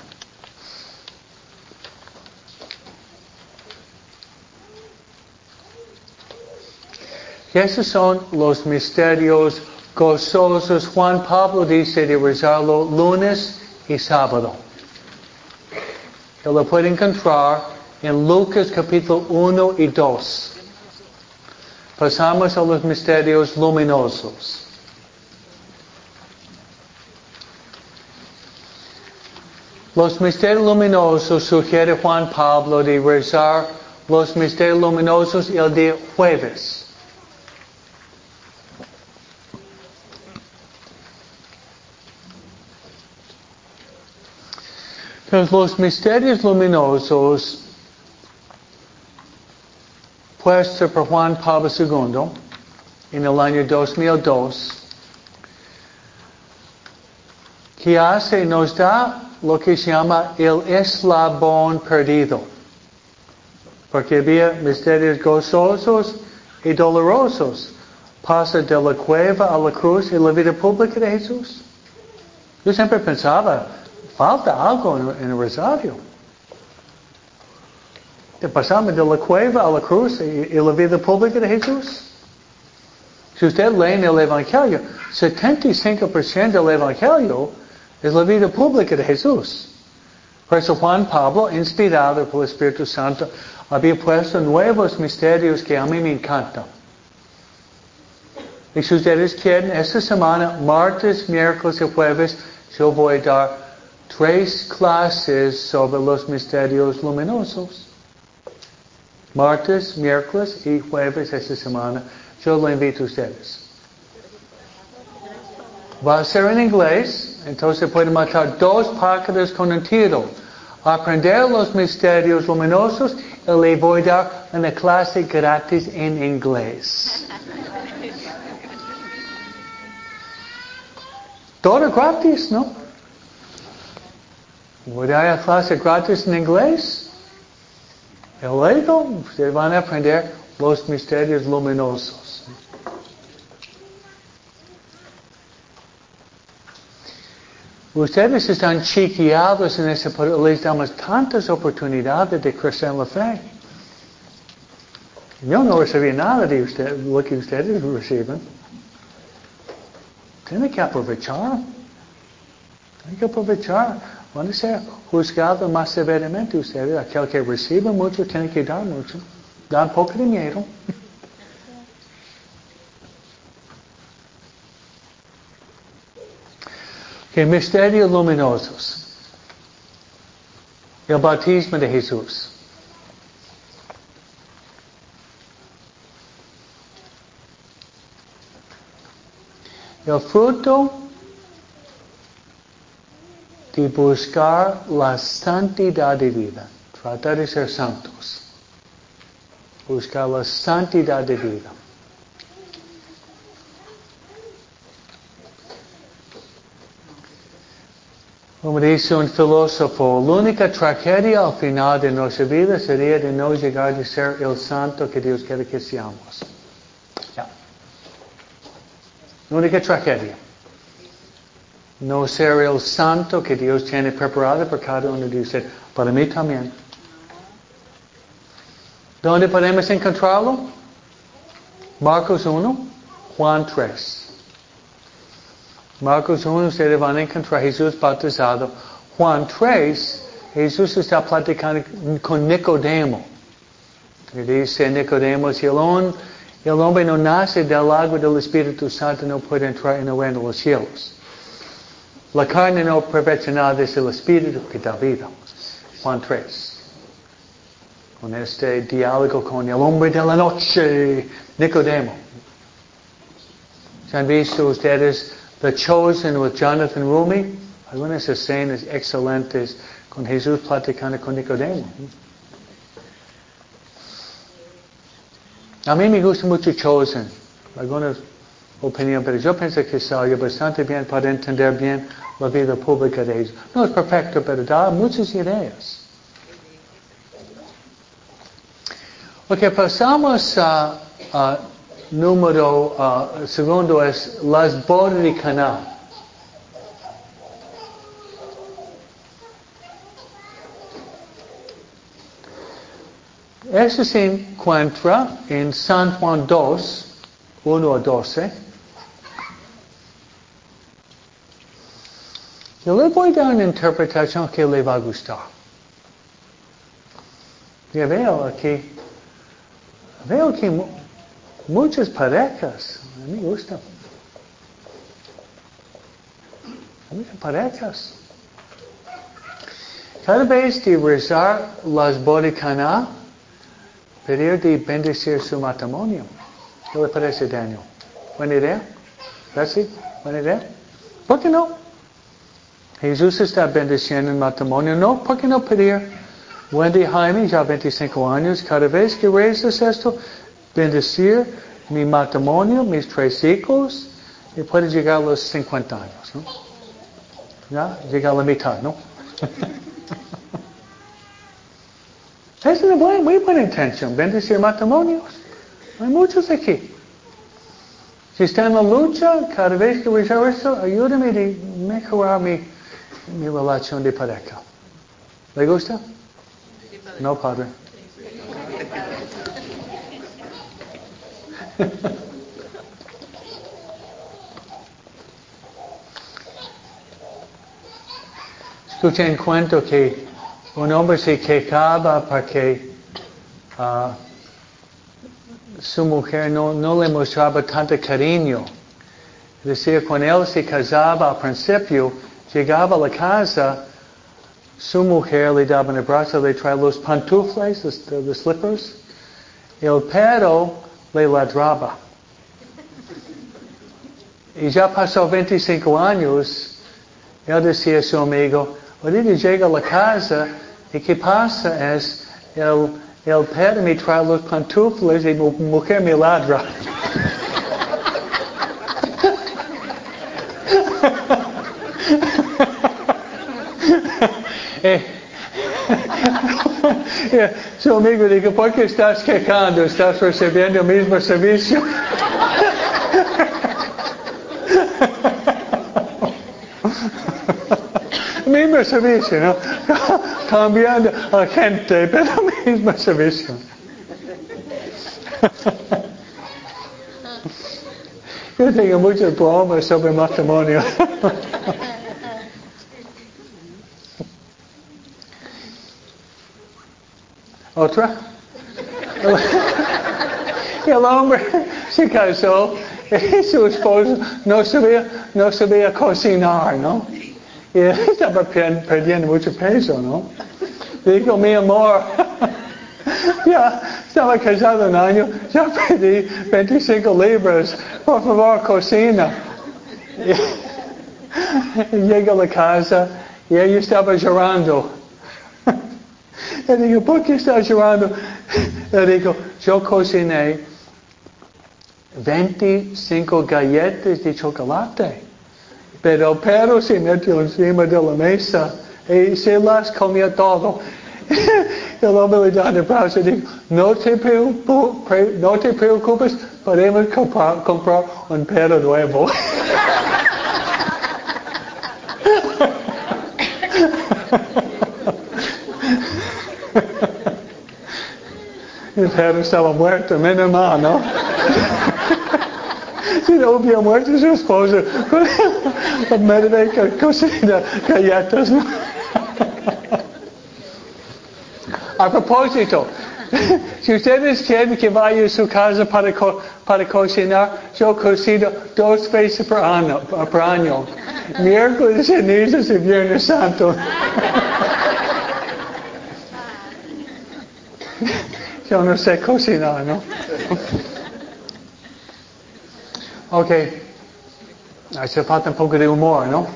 Y esos son los misterios gozosos. Juan Pablo dice de rezarlo lunes y sábado. Que lo puede encontrar en Lucas capítulo 1 y 2. Pasamos a los misterios luminosos. Los misterios luminosos sugiere Juan Pablo de rezar los misterios luminosos el día jueves. Los misterios luminosos puesto por Juan Pablo II en el año 2002, que hace, nos da lo que se llama el eslabón perdido. Porque había misterios gozosos y dolorosos. Pasa de la cueva a la cruz y la vida pública de Jesús. Yo siempre pensaba, falta algo en, el rosario. Pasamos de la cueva a la cruz y, la vida pública de Jesús. Si usted lee en el Evangelio, 75% del Evangelio es la vida pública de Jesús. Por eso Juan Pablo, inspirado por el Espíritu Santo, había puesto nuevos misterios que a mí me encantan. Y si ustedes quieren, esta semana, martes, miércoles y jueves, yo voy a dar tres clases sobre los misterios luminosos. Martes, miércoles y jueves esta semana. Yo lo invito a ustedes. Va a ser en inglés, entonces pueden matar dos pájaros con un tiro. Aprender los misterios luminosos y le voy a dar una clase gratis en inglés. Todo gratis, ¿no? Voy a dar clase gratis en inglés. Luego ustedes van a aprender los misterios luminosos. Ustedes están chiquiados en ese, pero les damos tantas oportunidades de crecer en la fe. Yo no recibí nada de usted, lo que ustedes reciben. Tiene que aprovechar. Tiene que aprovechar. Van a ser juzgados más severamente ustedes. Aquel que recibe mucho tiene que dar mucho. Da un poco de miedo. Que misterios luminosos. El bautismo de Jesús. El fruto de buscar la santidad de vida. Tratar de ser santos. Buscar la santidad de vida. Como dice un filósofo, la única tragedia al final de nuestra vida sería de no llegar a ser el santo que Dios quiere que seamos. La única tragedia. No ser el santo que Dios tiene preparado para cada uno de ustedes. Para mí también. ¿Dónde podemos encontrarlo? Marcos 1, Juan 3. Marcos 1, ustedes van a encontrar a Jesús bautizado. Juan 3, Jesús está platicando con Nicodemo. Y dice Nicodemo, si el, hombre no nace del agua del Espíritu Santo, no puede entrar en el reino de los cielos. La carne no aprovecha nada, es el Espíritu que da vida. Juan 3. Con este diálogo con el hombre de la noche, Nicodemo. ¿Se han visto ustedes The Chosen with Jonathan Rumi? Algunas escenas excelentes con Jesús platicando con Nicodemo. A mí me gusta mucho Chosen. Algunas opiniones, pero yo pienso que salió bastante bien para entender bien la vida pública de Jesús. No es perfecto, pero da muchas ideas. Ok, pasamos a, a número uh, segundo es las bodas de Caná. Eso se encuentra en San Juan 2, 1 a 12. Yo le voy a dar una interpretación que le va a gustar. Ya veo aquí, veo que muchas parejas, a mí me gustan. Muchas parejas. Cada vez de rezar las bodas pedir de bendecir su matrimonio. ¿Qué le parece, Daniel? ¿Buena idea? ¿Gracias? ¿Buena idea? ¿Por qué no? Jesús está bendiciendo el matrimonio. No, ¿por qué no pedir? Wendy Jaime, ya 25 años, cada vez que rezas esto, bendecir mi matrimonio, mis tres hijos, y puede llegar a los 50 años, ¿no? ¿Ya? Llega a la mitad, ¿no? es una buena, muy buena intención, bendecir matrimonios. Hay muchos aquí. Si está en la lucha, cada vez que rezo esto, ayúdame a mejorar mi, mi relación de pareja. ¿Le gusta? No, padre. Escuché en cuento que un hombre se quejaba porque uh, su mujer no, le mostraba tanto cariño. Es decir, cuando él se casaba al principio, llegaba a la casa, su mujer le daba un abrazo, le traía los pantufles, los, los slippers. El perro le ladraba. Y ya pasó 25 años, él decía a su amigo, ahorita llega a la casa y qué pasa es, el, el perro me trae los pantufles y mi mujer me ladra. Eh, su amigo dijo, ¿por qué estás quejando? ¿Estás recibiendo el mismo servicio? mismo servicio, ¿no? Cambiando a gente, pero mismo servicio. Yo tengo muchos poemas sobre matrimonio. ¿Otra? El hombre se casó y su esposo no sabía, no sabía cocinar, ¿no? Y él estaba perdiendo mucho peso, ¿no? Dijo, mi amor, ya estaba casado un año, ya perdí 25 libras, por favor, cocina. Y, llega a la casa y ella estaba llorando. Le digo, ¿por qué estás llorando? Le digo, yo cociné 25 galletas de chocolate. Pero Pedro se metió encima de la mesa y se las comió todo. El hombre le da un abrazo y dijo, no te, preocupes, no te preocupes, podemos comprar, comprar un perro nuevo. Estaba muerto, menos mal, ¿no? Si no hubiera muerto su esposo, me que cocina galletas. A propósito, si ustedes quieren que vaya a su casa para, co para cocinar, yo cocino dos veces por año, por año. Miércoles, cenizas y Viernes Santo. yo no sé cocinar, ¿no? Ok. Hace falta un poco de humor, ¿no?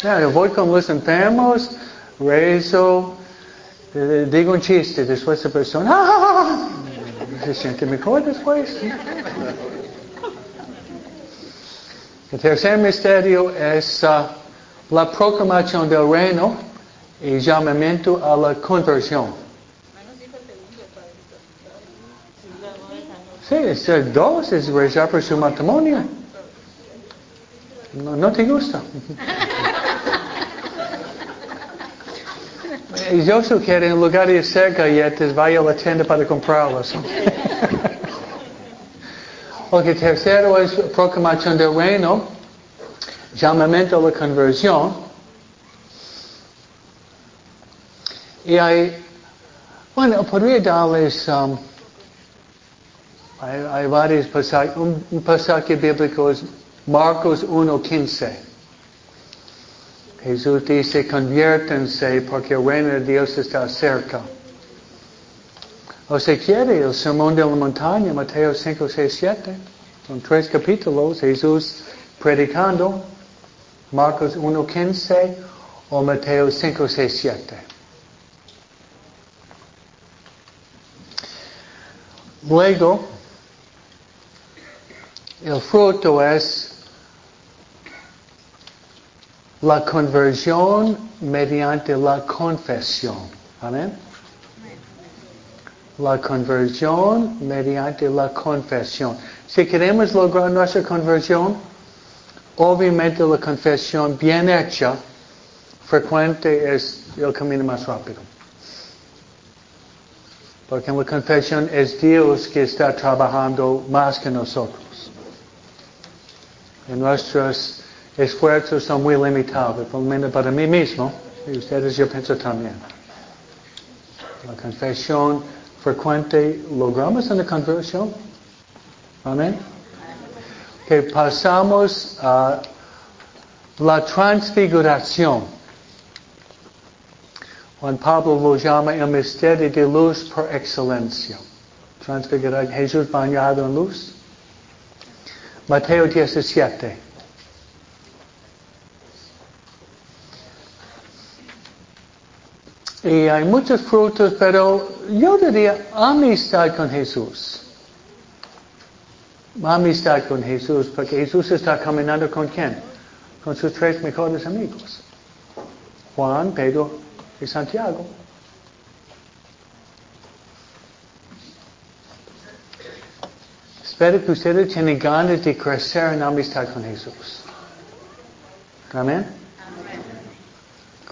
Ya, yo voy con los enfermos, rezo, eh, digo un chiste, después la persona ¡Ah! se siente mejor después. El tercer misterio es uh, la proclamación del reino y llamamiento a la conversión. Sí, es el dos, es rezar por su matrimonio. No, no te gusta. Yo sugiero en lugar de hacer galletas, vaya a la tienda para comprarlas. ok, tercero es proclamación del reino, llamamiento a la conversión. Y hay, bueno, podría darles um, hay, hay varios pasajes. Un, un, pasaje bíblico es Marcos 1.15. Jesús dice, conviértense porque el reino de Dios está cerca. O si quiere, el sermón de la montaña, Mateo 5, 6, 7. Son tres capítulos. Jesús predicando. Marcos 1.15 o Mateo 5, 6, 7. Luego, el fruto es la conversión mediante la confesión. Amén. La conversión mediante la confesión. Si queremos lograr nuestra conversión, obviamente la confesión bien hecha, frecuente es el camino más rápido. Porque en la confesión es Dios que está trabajando más que nosotros. Nuestros esfuerzos son muy limitados, por lo menos para mí mismo, y ustedes yo pienso también. La confesión frecuente, logramos en la conversión. Amén. Que pasamos a la transfiguración. Juan Pablo lo llama el misterio de luz por excelencia. Transfiguración, Jesús bañado en luz. Mateo 17. Y hay muchos frutos, pero yo diría amistad con Jesús. Amistad con Jesús, porque Jesús está caminando con quién? Con sus tres mejores amigos. Juan, Pedro y Santiago. Espero que ustedes tienen ganas de crecer en amistad con Jesús. Amén.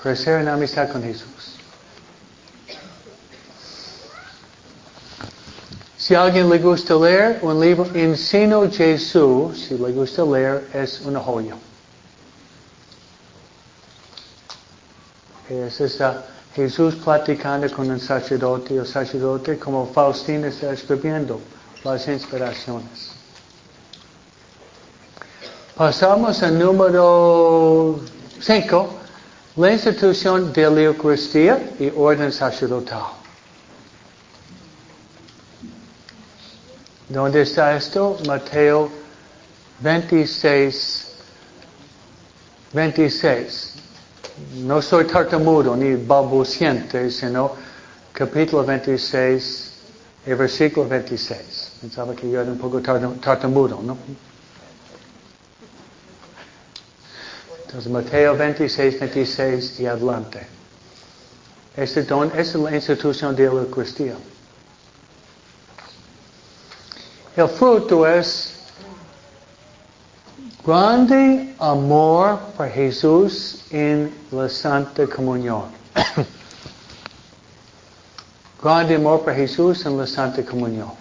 Crecer en amistad con Jesús. Si a alguien le gusta leer un libro, Ensino Jesús, si le gusta leer, es una joya. Es esa Jesús platicando con un sacerdote, el sacerdote como Faustina está escribiendo las inspiraciones. Pasamos al número 5, la institución de la Eucaristía y orden sacerdotal. ¿Dónde está esto? Mateo 26, 26. No soy tartamudo ni balbuciente, sino capítulo 26 y versículo 26. Pensaba que yo era un poco tartamudo, ¿no? Entonces, Mateo 26, 26 y adelante. Este es la institución de la Eucaristía. El fruto es grande amor por Jesús en la Santa Comunión. grande amor por Jesús en la Santa Comunión.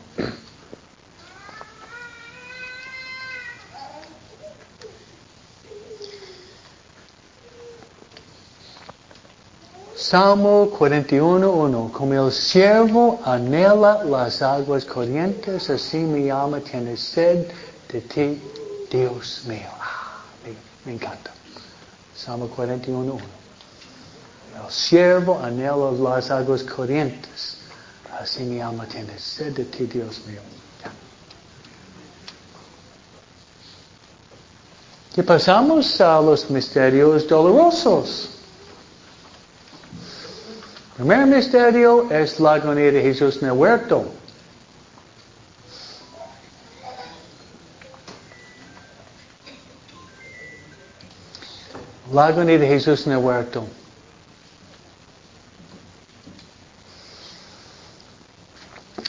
Salmo 41.1 Como el siervo anhela las aguas corrientes, así mi alma tiene sed de ti, Dios mío. Ah, me, encanta. Salmo 41.1 El siervo anhela las aguas corrientes, así mi alma tiene sed de ti, Dios mío. Y pasamos a los misterios dolorosos. Primer misterio es la agonía de Jesús en el huerto. La agonía de Jesús en el huerto.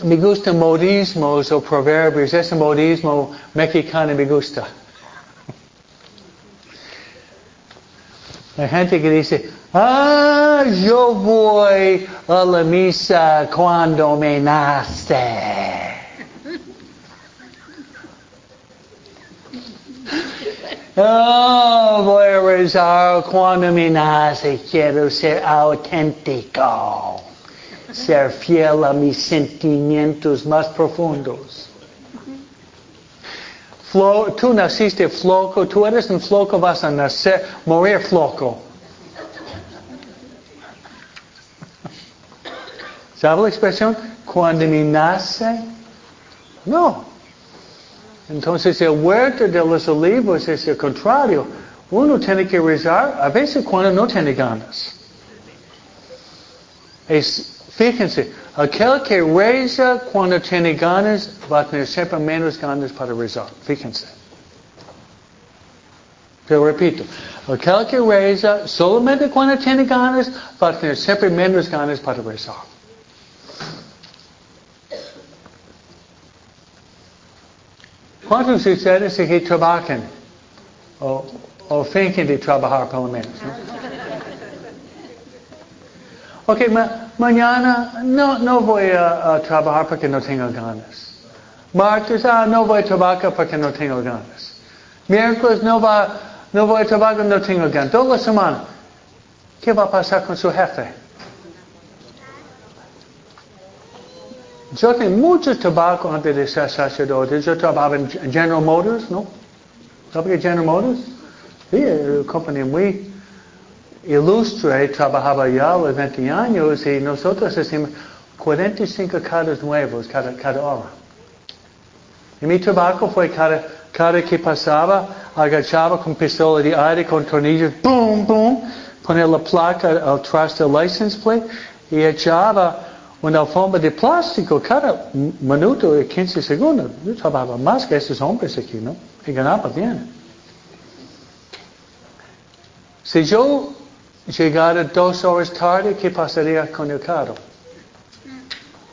Me gustan modismos o proverbios. Ese modismo mexicano me gusta. La gente que dice, ah, yo voy a la misa cuando me nace. Oh, voy a rezar cuando me nace. Quiero ser auténtico. Ser fiel a mis sentimientos más profundos. Flo, tú naciste floco, tú eres un floco, vas a nacer, morir floco. ¿Sabe la expresión? Cuando me nace. No. Entonces el huerto de los olivos es el contrario. Uno tiene que rezar a veces cuando no tiene ganas. Es, fíjense, aquel que reza cuando tiene ganas va a tener siempre menos ganas para rezar. Fíjense. Pero repito, aquel que reza solamente cuando tiene ganas va a tener siempre menos ganas para rezar. ¿Cuántos de ustedes aquí trabajan? O, o finquen de trabajar por lo menos, ¿no? Ok, ma mañana no, no voy a, a, trabajar porque no tengo ganas. Martes, ah, no voy a trabajar porque no tengo ganas. Miércoles, no, va, no voy a trabajar porque no tengo ganas. Toda la semana. ¿Qué va a pasar con su jefe? Yo tengo mucho trabajo antes de ser sacerdote. Yo trabajaba en General Motors, ¿no? ¿Sabe qué General Motors? Sí, una compañía muy ilustre, trabajaba allá a los 20 años y nosotros hacíamos 45 carros nuevos cada, cada hora. Y mi trabajo fue cada, cada que pasaba, agachaba con pistola de aire, con tornillos, boom, boom, poner la placa atrás del license plate y echaba una alfombra de plástico cada minuto y 15 segundos. Yo trabajaba más que esos hombres aquí, ¿no? Y ganaba bien. Si yo llegara dos horas tarde, ¿qué pasaría con el carro?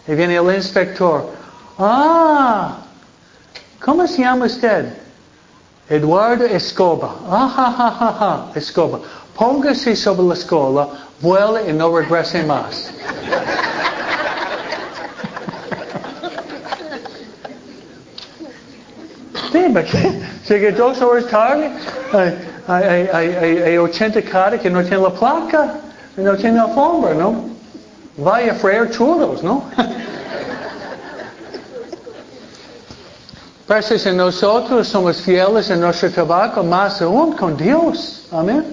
Y viene el inspector. Ah, ¿cómo se llama usted? Eduardo Escoba. Ah, ja, ja, ja, ja. Escoba. Póngase sobre la escola, vuela y no regrese más. Sí, porque llegué dos horas tarde, hay, hay, hay, hay, hay 80 caras que no tienen la placa, no tienen alfombra, ¿no? Vaya a freír churros, ¿no? Pero si nosotros somos fieles en nuestro trabajo, más aún con Dios. Amén.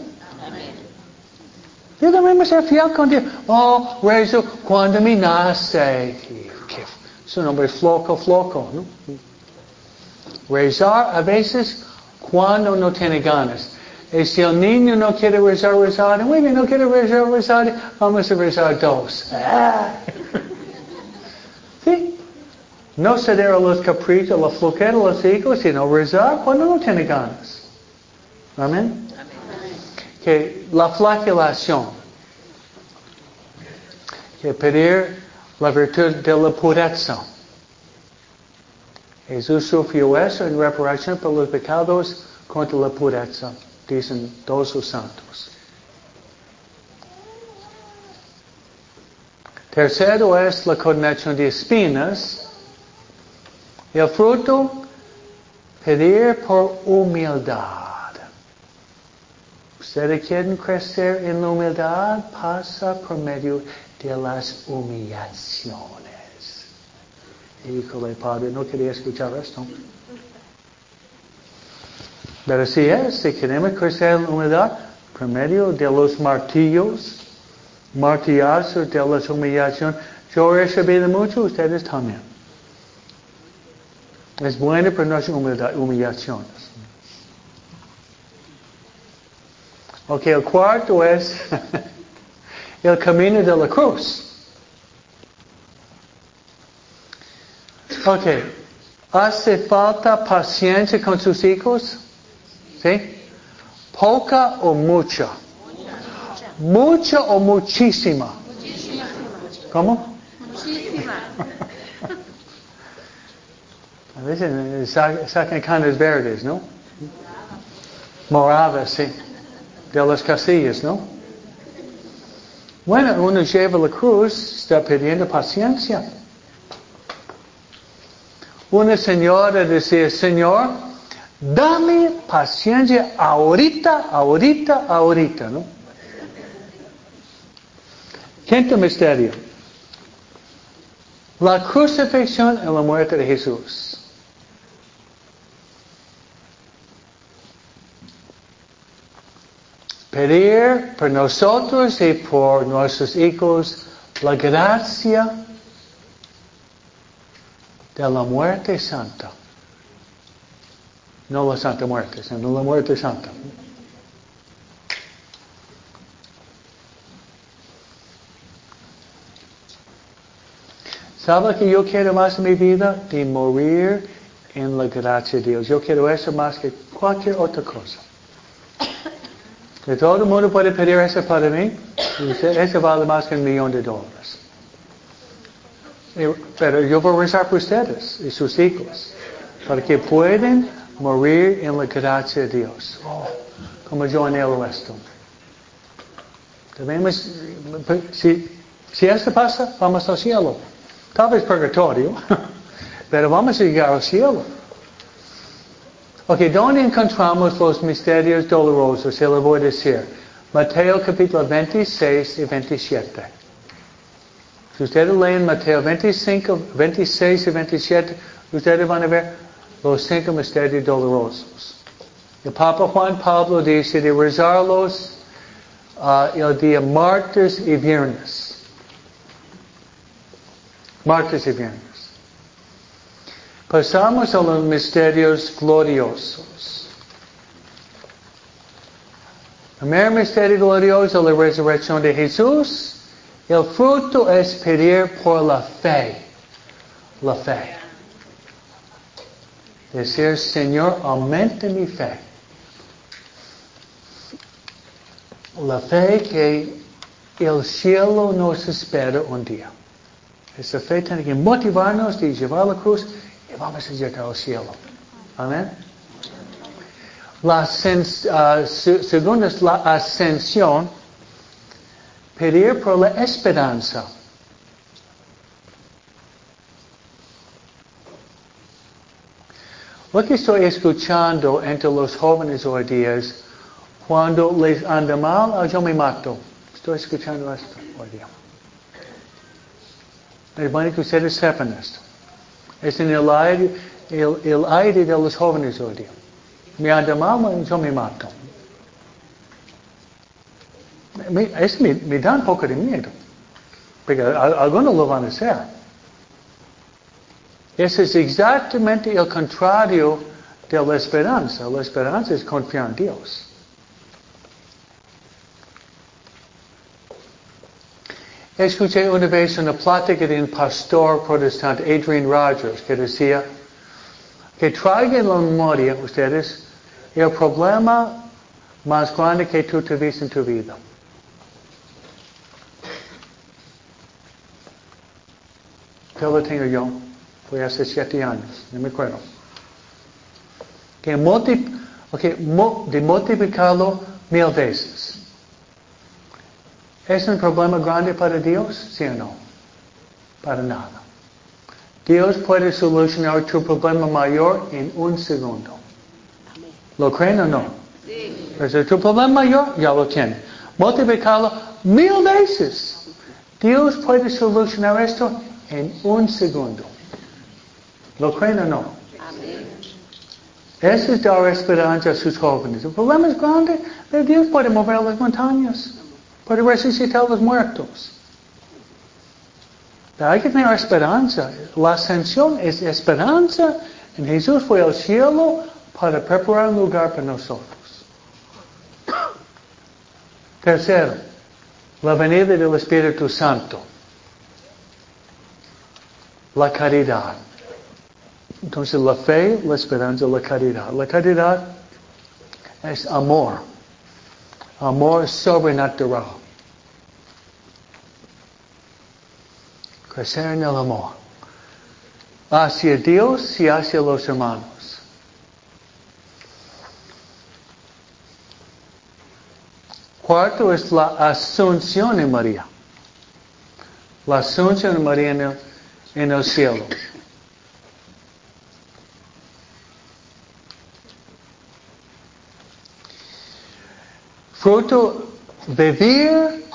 Yo debemos ser fiel con Dios. Oh, rezo cuando me nace. Que Su nombre es floco, floco, ¿no? Rezar a veces cuando no tiene ganas. Y si el niño no quiere rezar, rezar, muy bien, no quiere rezar, rezar, vamos a rezar dos. Ah. ¿Sí? No ceder a los caprichos, a la flojera, a los hijos, sino rezar cuando no tiene ganas. Amén. Que la flagelación, que pedir la virtud de la pureza. Jesús sufrió eso en reparación por los pecados contra la pureza, dicen todos los santos. Tercero es la condenación de espinas. El fruto, pedir por humildad. Ustedes quieren crecer en la humildad, pasa por medio de las humillaciones. Híjole, Padre, no quería escuchar esto. Pero así es, si queremos crecer en la humildad, por medio de los martillos, martillazos de las humillaciones, yo he recibido mucho, ustedes también. Es bueno para nuestras humildad, humillaciones. Ok, el cuarto es el camino de la cruz. Ok, ¿hace falta paciencia con sus hijos? ¿Sí? ¿Poca o mucha? ¿Mucha o muchísima? ¿Cómo? Muchísima. A veces eh, sa- sacan canas verdes, ¿no? Moradas, sí. De las casillas, ¿no? Bueno, uno lleva la cruz, está pidiendo paciencia. Una señora decía, Señor, dame paciencia ahorita, ahorita, ahorita, ¿no? Quinto misterio. La crucifixión y la muerte de Jesús. Pedir por nosotros y por nuestros hijos la gracia de la muerte santa. No la santa muerte, sino la muerte santa. ¿Sabe que yo quiero más mi vida? De morir en la gracia de Dios. Yo quiero eso más que cualquier otra cosa. Que todo el mundo puede pedir eso para mí. Eso vale más que un millón de dólares. Y- Pero yo voy a rezar por ustedes y sus hijos. Para que puedan morir en la gracia de Dios. Como yo anhelo esto. Debemos, si, si esto pasa, vamos al cielo. Tal vez purgatorio, pero vamos a llegar al cielo. Ok, ¿dónde encontramos los misterios dolorosos? Se lo voy a decir. Mateo capítulo 26 y 27. Si ustedes leen Mateo 25, 26 y 27, ustedes van a ver los cinco misterios dolorosos. El Papa Juan Pablo dice de rezarlos ah, el día martes y viernes. Martes y viernes. Pasamos a los misterios gloriosos. El primer misterio glorioso, es la resurrección de Jesús. El fruto es pedir por la fe. La fe. Decir, Señor, aumenta mi fe. La fe que el cielo nos espera un día. Esa fe tiene que motivarnos de llevar la cruz y vamos a llegar al cielo. Amén. La ascens- ah, se- segundo es la ascensión. Pedir por la esperanza. Lo que estoy escuchando entre los jóvenes hoy día es cuando les anda mal, ah, yo me mato. Estoy escuchando esto hoy día. Es bueno que ustedes sepan esto. Es en el aire, el, el aire de los jóvenes hoy día. Me anda mal, yo me mato. Me, es, me, me da un poco de miedo. Porque al- algunos lo van a hacer. Eso es exactamente el contrario de la esperanza. La esperanza es confiar en Dios. Escuché una vez una plática de un pastor protestante, Adrian Rogers, que decía que traigan la memoria ustedes el problema más grande que tú tuviste en tu vida. Que lo tengo yo, fue hace siete años, no me acuerdo. Que multi- ok, mo- de multiplicarlo mil veces. ¿Es un problema grande para Dios? ¿Sí o no? Para nada. Dios puede solucionar tu problema mayor en un segundo. ¿Lo creen o no? Sí. Pero tu problema mayor, ya lo tiene. Multiplicarlo mil veces. Dios puede solucionar esto en un segundo. ¿Lo creen o no? Amén. Eso es dar esperanza a sus jóvenes. El problema es grande, pero Dios puede mover las montañas, puede resucitar a los muertos. Pero hay que tener esperanza. La ascensión es esperanza. En Jesús fue al cielo para preparar un lugar para nosotros. Tercero, la venida del Espíritu Santo. La caridad. Entonces la fe, la esperanza, la caridad. La caridad es amor. Amor sobrenatural. Crecer en el amor. Hacia Dios y hacia los hermanos. Cuarto es la asunción de María. La asunción de María en el, en el cielo. Fruto, vivir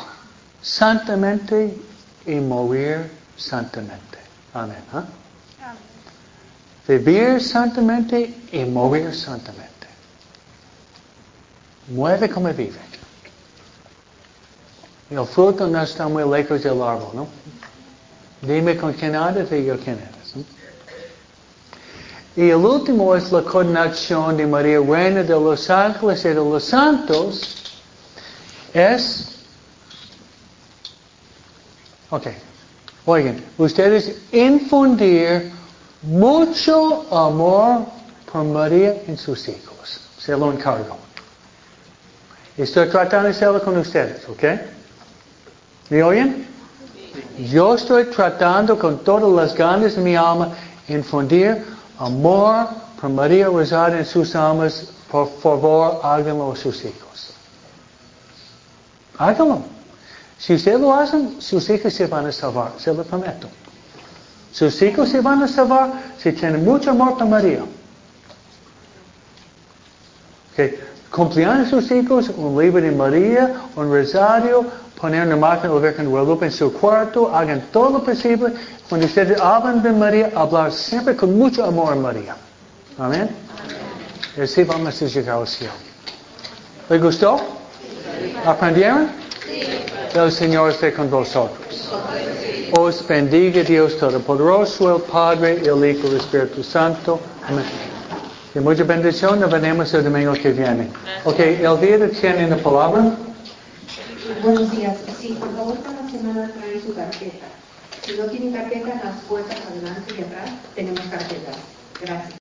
santamente y morir santamente. Amén. ¿ah? Vivir santamente y morir santamente. Muere como vive. El fruto no está muy lejos del árbol, ¿no? Dime con quién andas y yo quién eres. Y el último es la coronación de María, Reina de los Ángeles y de los Santos. Es, ok, oigan, ustedes infundir mucho amor por María en sus hijos. Se lo encargo. Estoy tratando de hacerlo con ustedes, ¿ok? ¿Me oyen? Yo estoy tratando con todas las ganas de mi alma infundir amor por María Rosada en sus almas. Por favor, háganlo a sus hijos. Háganlo. Si ustedes lo hacen, sus hijos se van a salvar, se lo prometo. Sus hijos se van a salvar si tienen mucho amor por María. Okay. Cumpleaños sus hijos, un libro de María, un rosario, poner una máquina de Virgen de Guadalupe en su cuarto, hagan todo lo posible. Cuando ustedes hablan de María, hablar siempre con mucho amor a María. Amén. Y así vamos a llegar al cielo. ¿Les gustó? ¿Aprendieron? El Señor esté con vosotros. Os bendiga Dios Todopoderoso, el Padre, el Hijo y el Espíritu Santo. Amén. Y mucha bendición, nos veremos el domingo que viene. Ok, Elvira tiene la palabra. Buenos días. Sí, por favor, cada semana traen su carpeta. Si no tienen carpeta, las puertas adelante y atrás tenemos carpetas. Gracias.